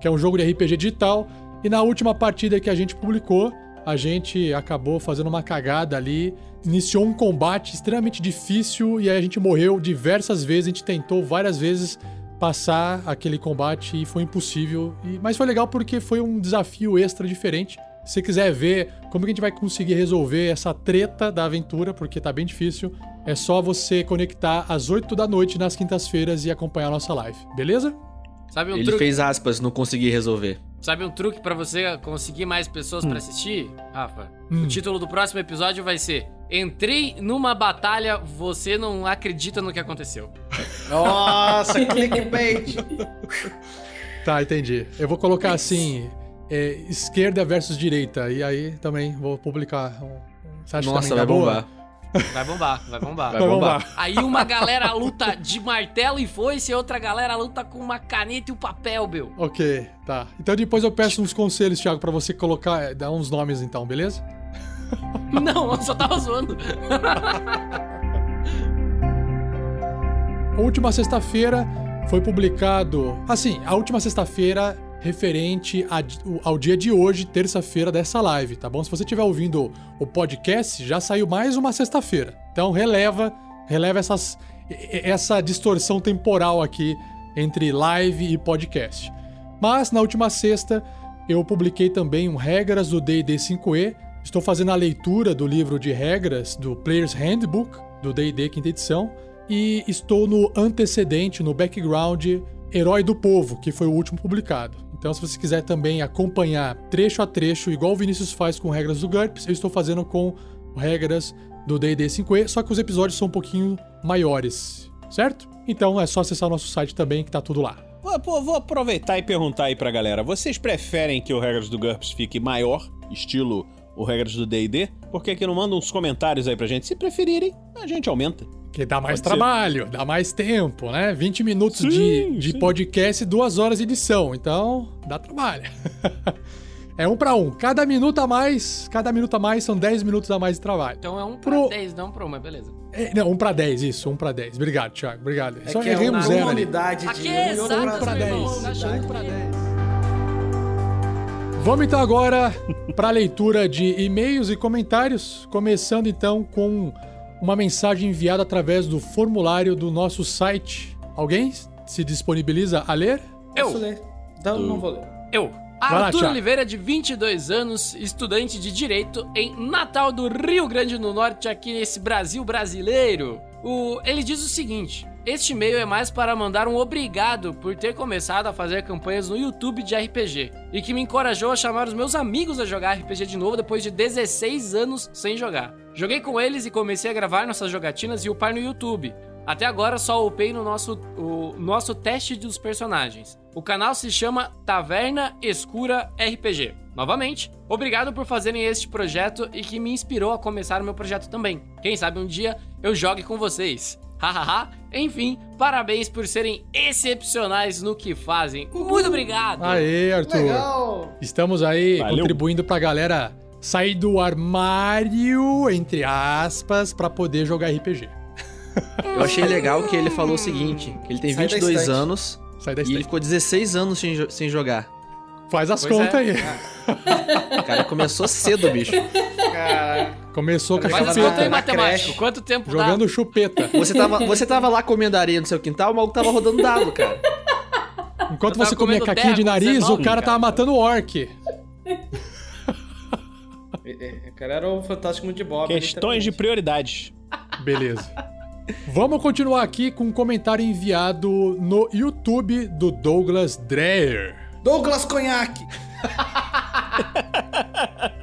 que é um jogo de RPG digital. E na última partida que a gente publicou, a gente acabou fazendo uma cagada ali, iniciou um combate extremamente difícil e aí a gente morreu diversas vezes, a gente tentou várias vezes passar aquele combate e foi impossível. E- mas foi legal porque foi um desafio extra diferente. Se você quiser ver como que a gente vai conseguir resolver essa treta da aventura, porque tá bem difícil, é só você conectar às 8 da noite nas quintas-feiras e acompanhar a nossa live, beleza? Sabe um Ele truque? fez aspas, não consegui resolver. Sabe um truque pra você conseguir mais pessoas pra assistir, Rafa? Hum. O título do próximo episódio vai ser Entrei numa batalha, você não acredita no que aconteceu. Nossa, clickbait. Tá, entendi. Eu vou colocar assim: é, esquerda versus direita, e aí também vou publicar. um- Você acha que Nossa, também vai dá boa? Vai bombar, vai bombar. Vai bombar. Aí uma galera luta de martelo e foice, e outra galera luta com uma caneta e um papel, meu. Ok, tá. Então depois eu peço uns conselhos, Thiago, pra você colocar, é, dar uns nomes então, beleza? Não, eu só tava zoando. A última sexta-feira foi publicado. Assim, a última sexta-feira referente a- ao dia de hoje, terça-feira dessa live, tá bom? Se você estiver ouvindo o podcast, já saiu mais uma sexta-feira. Então releva, releva essas, essa distorção temporal aqui entre live e podcast. Mas na última sexta eu publiquei também um regras do D&D 5e. Estou fazendo a leitura do livro de regras do Player's Handbook do D&D quinta edição e estou no antecedente, no background Herói do Povo, que foi o último publicado. Então, se você quiser também acompanhar trecho a trecho, igual o Vinícius faz com regras do GURPS, eu estou fazendo com regras do D&D 5e, só que os episódios são um pouquinho maiores, certo? Então é só acessar o nosso site também, que tá tudo lá. Pô, vou aproveitar e perguntar aí pra galera. Vocês preferem que o Regras do GURPS fique maior, estilo o Regras do D&D? Por que que não mandam uns comentários aí pra gente? Se preferirem, a gente aumenta. Que dá mais Pode ser. trabalho, dá mais tempo, né? 20 minutos Sim, de, de sim. podcast e duas horas de edição. Então, dá trabalho. é um pra um. Cada minuto a mais, cada minuto a mais são 10 minutos a mais de trabalho. Então é um pra Pro- 10, não um, mas beleza. É, não, um pra 10, isso, um pra 10. Obrigado, Thiago. Obrigado. É Só que é errei um uma, zero uma ali. unidade Aqui de é um e pra meu irmão. 10. Tá achando pra 10. Vamos então agora para a leitura de e-mails e comentários, começando então com uma mensagem enviada através do formulário do nosso site. Alguém se disponibiliza a ler? Posso Eu, ler? Não, não vou ler. eu. Lá, Arthur. Oliveira, de 22 anos, estudante de Direito em Natal do Rio Grande do Norte, aqui nesse Brasil brasileiro. O, ele diz o seguinte: Este e-mail é mais para mandar um obrigado por ter começado a fazer campanhas no YouTube de RPG e que me encorajou a chamar os meus amigos a jogar RPG de novo depois de 16 anos sem jogar. Joguei com eles e comecei a gravar nossas jogatinas e upar no YouTube. Até agora só upei no nosso, o nosso teste dos personagens. O canal se chama Taverna Escura RPG. Novamente, obrigado por fazerem este projeto e que me inspirou a começar o meu projeto também. Quem sabe um dia eu jogue com vocês. Hahaha. Enfim, parabéns por serem excepcionais no que fazem. Muito obrigado. Aê, Arthur. Legal! Estamos aí Valeu. contribuindo pra galera sair do armário, entre aspas, pra poder jogar RPG. Eu achei legal que ele falou o seguinte, que ele tem Sai da 22 estante. anos e ele ficou 16 anos sem, sem jogar. Faz as Pois contas é. aí. O cara começou cedo, bicho. Caralho. Começou com a Faz as Chupeta. contas aí, chupeta. Na matemático. creche. Quanto tempo Jogando chupeta. Você tava, você tava lá comendo areia no seu quintal, o maluco tava rodando dado, cara. Enquanto você comia caquinha de terra nariz, 19, o cara cara. tava matando orc. É, é, O cara era o Fantástico Mundo de Bob. Questões de prioridades. Beleza. Vamos continuar aqui com um comentário enviado no YouTube do Douglas Dreyer. Douglas Conhaque.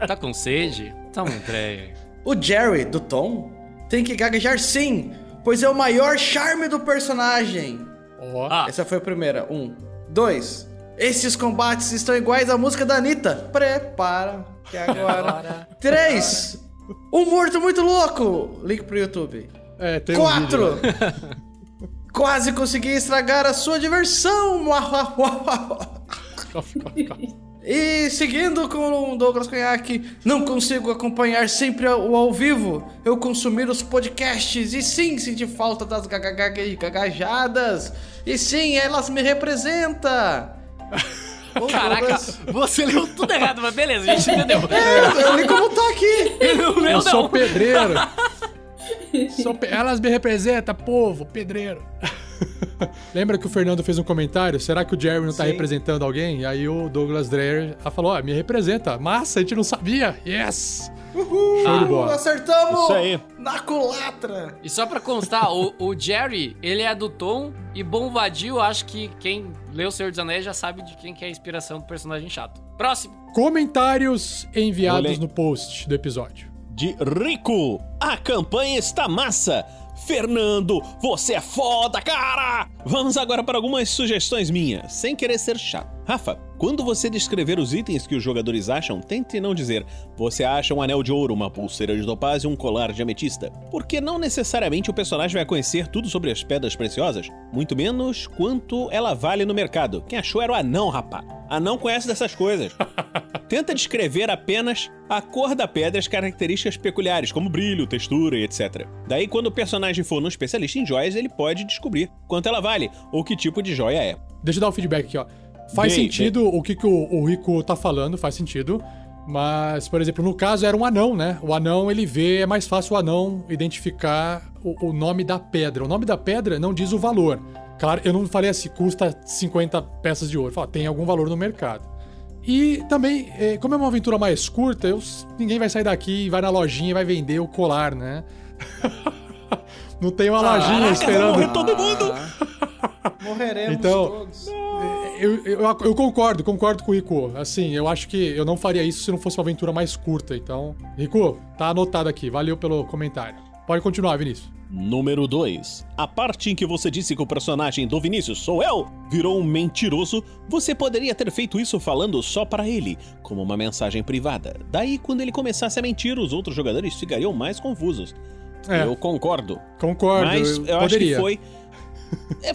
Tá com sede? Tá um treino. O Jerry, do Tom, tem que gaguejar sim, pois é o maior charme do personagem. Ó, Ah, Essa foi a primeira. Um. Dois. Esses combates estão iguais à música da Anitta. Prepara, que agora. Três. Um morto muito louco. Link pro YouTube. é, tem um Quatro. vídeo lá. Quase consegui estragar a sua diversão. E seguindo com o Douglas Conhaque, não consigo acompanhar sempre o ao vivo. Eu consumir os podcasts e sim sentir falta das e gagajadas. E sim, elas me representam. Ô, Caraca, Douglas, você leu tudo errado, mas beleza, a gente entendeu. É, eu li como tá aqui. O meu Eu sou pedreiro. Sou pe- Elas me representam, povo, pedreiro. Lembra que o Fernando fez um comentário? Será que o Jerry não tá Sim. representando alguém? E aí o Douglas Dreyer falou: Ó, me representa. Massa, a gente não sabia. Yes! Show de bola. Acertamos Isso aí. na culatra. E só pra constar, o, o Jerry, ele é do Tom e Bom Vadio, acho que quem leu O Senhor dos Anéis já sabe de quem que é a inspiração do personagem chato. Próximo. Comentários enviados Olê. no post do episódio. De Rico. A campanha está massa. Fernando, você é foda, cara! Vamos agora para algumas sugestões minhas, sem querer ser chato. Rafa, quando você descrever os itens que os jogadores acham, tente não dizer você acha um anel de ouro, uma pulseira de topázio e um colar de ametista. Porque não necessariamente o personagem vai conhecer tudo sobre as pedras preciosas, muito menos quanto ela vale no mercado. Quem achou era o anão, rapá. Anão conhece dessas coisas. Tenta descrever apenas a cor da pedra e as características peculiares, como brilho, textura e etc. Daí, quando o personagem for um especialista em joias, ele pode descobrir quanto ela vale ou que tipo de joia é. Deixa eu dar o feedback aqui, ó. Faz Dei, sentido o que, que o, o Rico tá falando, faz sentido. Mas, por exemplo, no caso era um anão, né? O anão, ele vê, é mais fácil o anão identificar o, o nome da pedra. O nome da pedra não diz o valor. Claro, eu não falei assim, custa 50 peças de ouro. Fala, tem algum valor no mercado. E também, eh, como é uma aventura mais curta, eu- ninguém vai sair daqui, vai na lojinha e vai vender o colar, né? não tem uma lojinha esperando. todo mundo! Morreremos Então, todos. Eu, eu, eu concordo, concordo com o Rico. Assim, eu acho que eu não faria isso se não fosse uma aventura mais curta. Então, Rico, tá anotado aqui. Valeu pelo comentário. Pode continuar, Vinícius. Número 2. A parte em que você disse que o personagem do Vinícius sou eu virou um mentiroso, você poderia ter feito isso falando só para ele, como uma mensagem privada. Daí, quando ele começasse a mentir, os outros jogadores ficariam mais confusos. É. Eu concordo. Concordo. Mas eu eu acho que foi. É,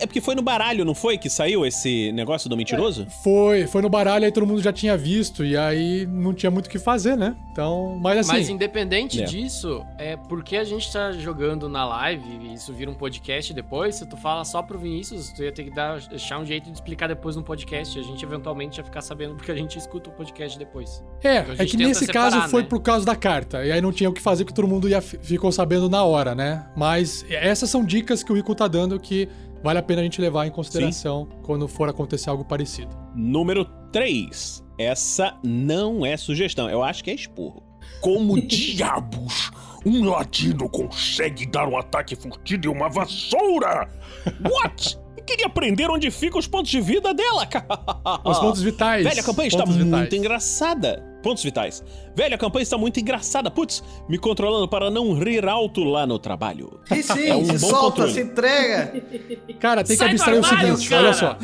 é porque foi no baralho, não foi? Que saiu esse negócio do mentiroso? Foi, foi no baralho, aí todo mundo já tinha visto, e aí não tinha muito o que fazer, né? Então, mas assim. Mas independente É. disso, é porque a gente tá jogando na live e isso vira um podcast depois, se tu fala só pro Vinícius, tu ia ter que dar, deixar um jeito de explicar depois no podcast. A gente eventualmente ia ficar sabendo porque a gente escuta o podcast depois. É, Então é que nesse separar, caso foi né? por causa da carta. E aí não tinha o que fazer, porque todo mundo ia, ficou sabendo na hora, né? Mas essas são dicas que o Rico tá dando que vale a pena a gente levar em consideração quando for acontecer algo parecido. Número 3. Essa não é sugestão, eu acho que é esporro. Como Diabos! Um ladino consegue dar um ataque furtivo e uma vassoura! What? Eu queria aprender onde ficam os pontos de vida dela, cara. Os pontos vitais. Velho, a campanha está Pontos muito vitais. engraçada. Pontos vitais. Velho, a campanha está muito engraçada. Putz, me controlando para não rir alto lá no trabalho. E sim, É um se bom solta, controle. se entrega. Cara, tem que Sai do abstrair o seguinte, cara! olha só.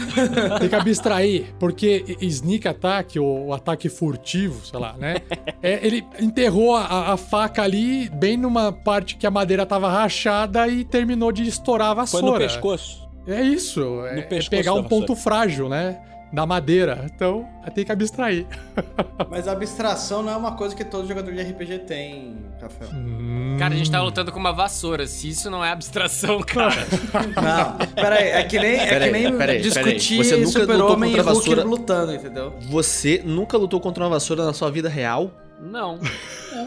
Tem que abstrair, porque sneak attack, ou ataque furtivo, sei lá, né? É, ele enterrou a, a faca ali, bem numa parte que a madeira tava rachada e terminou de estourar a Foi vassoura. no pescoço. É isso. É, é pescoço pegar um ponto frágil, né? Da madeira. Então, tem que abstrair. Mas a abstração não é uma coisa que todo jogador de RPG tem, Rafael. Cara, a gente tá lutando com uma vassoura. Se isso não é abstração, cara. Não, peraí, é que nem, é que nem peraí, discutir peraí. Você nunca lutou e contra a vassoura? lutando, entendeu? Você nunca lutou contra uma vassoura na sua vida real? Não.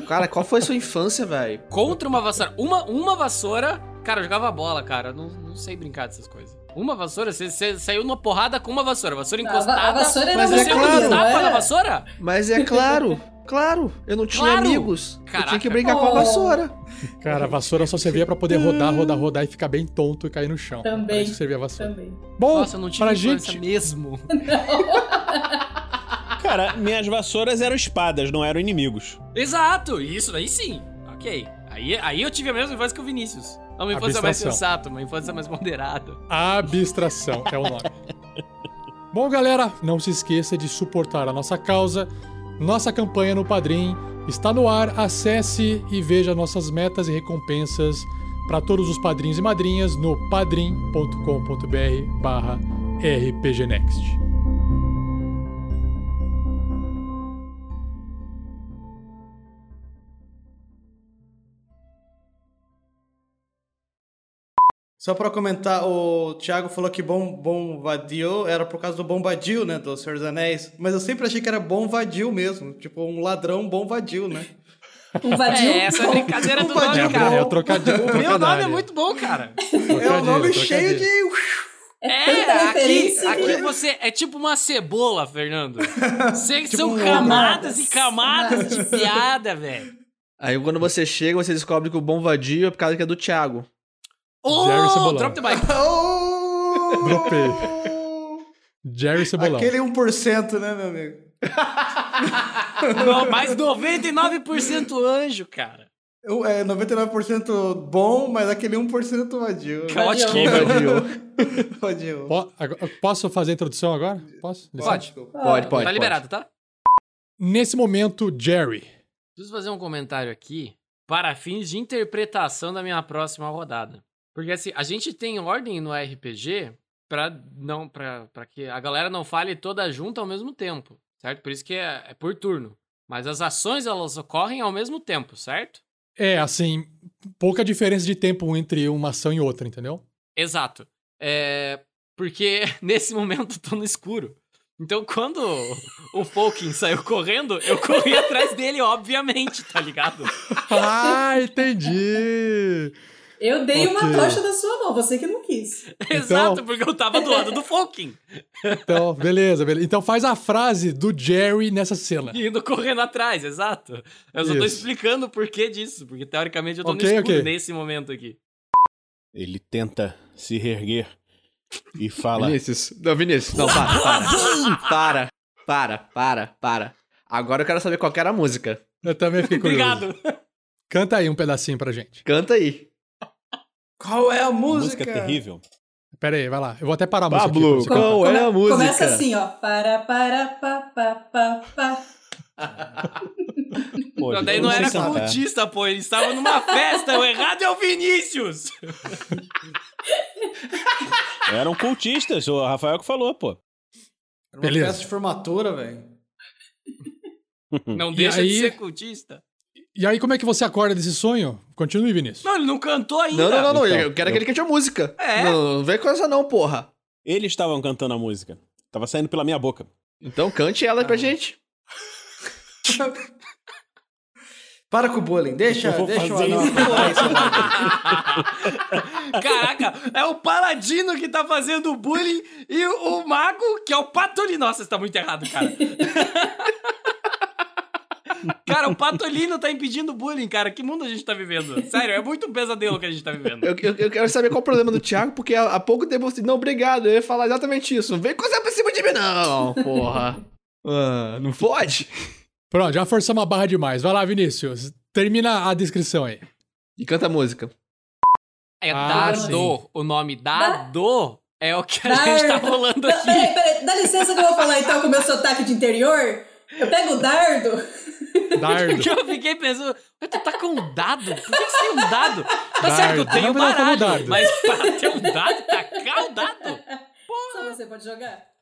Cara, qual foi a sua infância, velho? Contra uma vassoura. Uma, uma vassoura. Cara, eu jogava bola, cara. Não, não sei brincar dessas coisas. Uma vassoura? Você, você saiu numa porrada com uma vassoura. Vassoura encostada. a vassoura era Mas Você é claro, não tapa na vassoura? Mas é claro, claro. Eu não tinha Claro. amigos. Eu tinha Caraca. que brincar com a Oh. vassoura. Cara, a vassoura só servia pra poder rodar, rodar, rodar e ficar bem tonto e cair no chão. Também. Para isso que servia a vassoura. Também. Bom, Nossa, eu não tive pra gente, mesmo. Cara, minhas vassouras eram espadas, não eram inimigos. Exato, isso daí sim. Ok. Aí, aí eu tive a mesma infância que o Vinícius. Uma infância mais Abstração. sensata, uma infância mais moderada. abstração é o nome. Bom, galera, não se esqueça de suportar a nossa causa. Nossa campanha no Padrim está no ar. Acesse e veja nossas metas e recompensas para todos os padrinhos e madrinhas no padrim.com.br barra rpgnext. Só pra comentar, o Thiago falou que Bom, bom Vadio era por causa do Bombadil, né, do Senhor dos Anéis. Mas eu sempre achei que era Bom Vadio mesmo. Tipo, um ladrão Bom Vadio, né? Um vadio. É, essa brincadeira do Um vadio nome, É, cara. é o trocadilho. O meu nome é muito bom, cara. É um nome cheio de... É É, aqui, aqui você é tipo uma cebola, Fernando. Você, são um- camadas e Camadas. camadas de piada, velho. Aí quando você chega, você descobre que o bom vadio é por causa que é do Thiago. Jerry Oh, Cebolão. drop the mic. Oh! Dropei. Jerry Cebolão. Aquele 1%, né, meu amigo? Não, mais 99% anjo, cara. Eu- É 99% bom, mas aquele 1% vadio. Vadiou? Vadio. Po- agora- Posso fazer a introdução agora? Posso? Pode. Pode, pode. tá liberado, tá? Nesse momento, Jerry. Preciso fazer um comentário aqui para fins de interpretação da minha próxima rodada. Porque assim, a gente tem ordem no RPG para não para que a galera não fale toda junta ao mesmo tempo, certo? Por isso que é, é por turno. Mas as ações elas ocorrem ao mesmo tempo, certo? É, assim, pouca diferença de tempo entre uma ação e outra, entendeu? Exato. É, porque nesse momento eu tô no escuro. Então quando o Folkin saiu correndo, eu corri atrás dele, obviamente, tá ligado? ah, entendi! Eu dei uma Ok. tocha da sua mão, você que não quis. Exato, porque eu tava do lado do Folkin, Então, beleza, beleza. Então faz a frase do Jerry nessa cena. indo correndo atrás, exato. Eu só tô Isso. explicando o porquê disso, porque teoricamente eu tô Ok, no escuro ok. nesse momento aqui. Ele tenta se reerguer e fala: Vinícius. Não, Vinícius. Não, para, para. para, para, para, para. Agora eu quero saber qual que era a música. Eu também fiquei curioso. Obrigado. Canta aí um pedacinho pra gente. Canta aí. Qual é a música música? terrível. Pera aí, vai lá. Eu vou até parar a música Pablo, aqui. você cantar. qual é a música? Começa assim, ó. Para, para, pa, pa, pa, pa. Pô, Não, daí não era cultista, pô. Ele estava numa festa. O errado é o Vinícius. Eram cultistas, o Rafael que falou, pô. Era uma Beleza. festa de formatura, velho. Não deixa aí- de ser cultista. E aí, como é que você acorda desse sonho? Continue, Vinícius. Não, ele não cantou ainda. Não, não, não, não. Então, eu quero eu- que ele cante a música. É. Não, não vem com essa não, porra. Eles estavam cantando a música. Tava saindo pela minha boca. Então cante ela pra gente. Para com o bullying. Deixa, Eu deixa o fazer anão esse bagulho. Caraca, é o Paladino que tá fazendo bullying e o, o Mago, que é o Patolino. Nossa, você tá muito errado, cara. cara, o Patolino tá impedindo bullying, cara. Que mundo a gente tá vivendo? Sério, é muito um pesadelo que a gente tá vivendo. Eu, eu, eu quero saber qual o problema do Thiago, porque há, há pouco tempo você. Não, obrigado. Eu ia falar exatamente isso. Não vem coisa pra cima de mim, não, porra. Ah, não pode? Pronto, já forçamos a barra demais. Vai lá, Vinícius. Termina a descrição aí. E canta a música. É Ah, Dardo. O nome Dardo é o que a gente tá rolando aqui. Peraí, peraí, dá licença que eu vou falar então com o meu sotaque de interior. Eu pego o dardo. Dardo. Que eu fiquei pensando, mas tu tá com um dado? Por que, que você tem um dado? Tá Dardo. certo, eu tenho Não, como baralho, dado. mas pra ter um dado, tacar o dado? Só você pode jogar?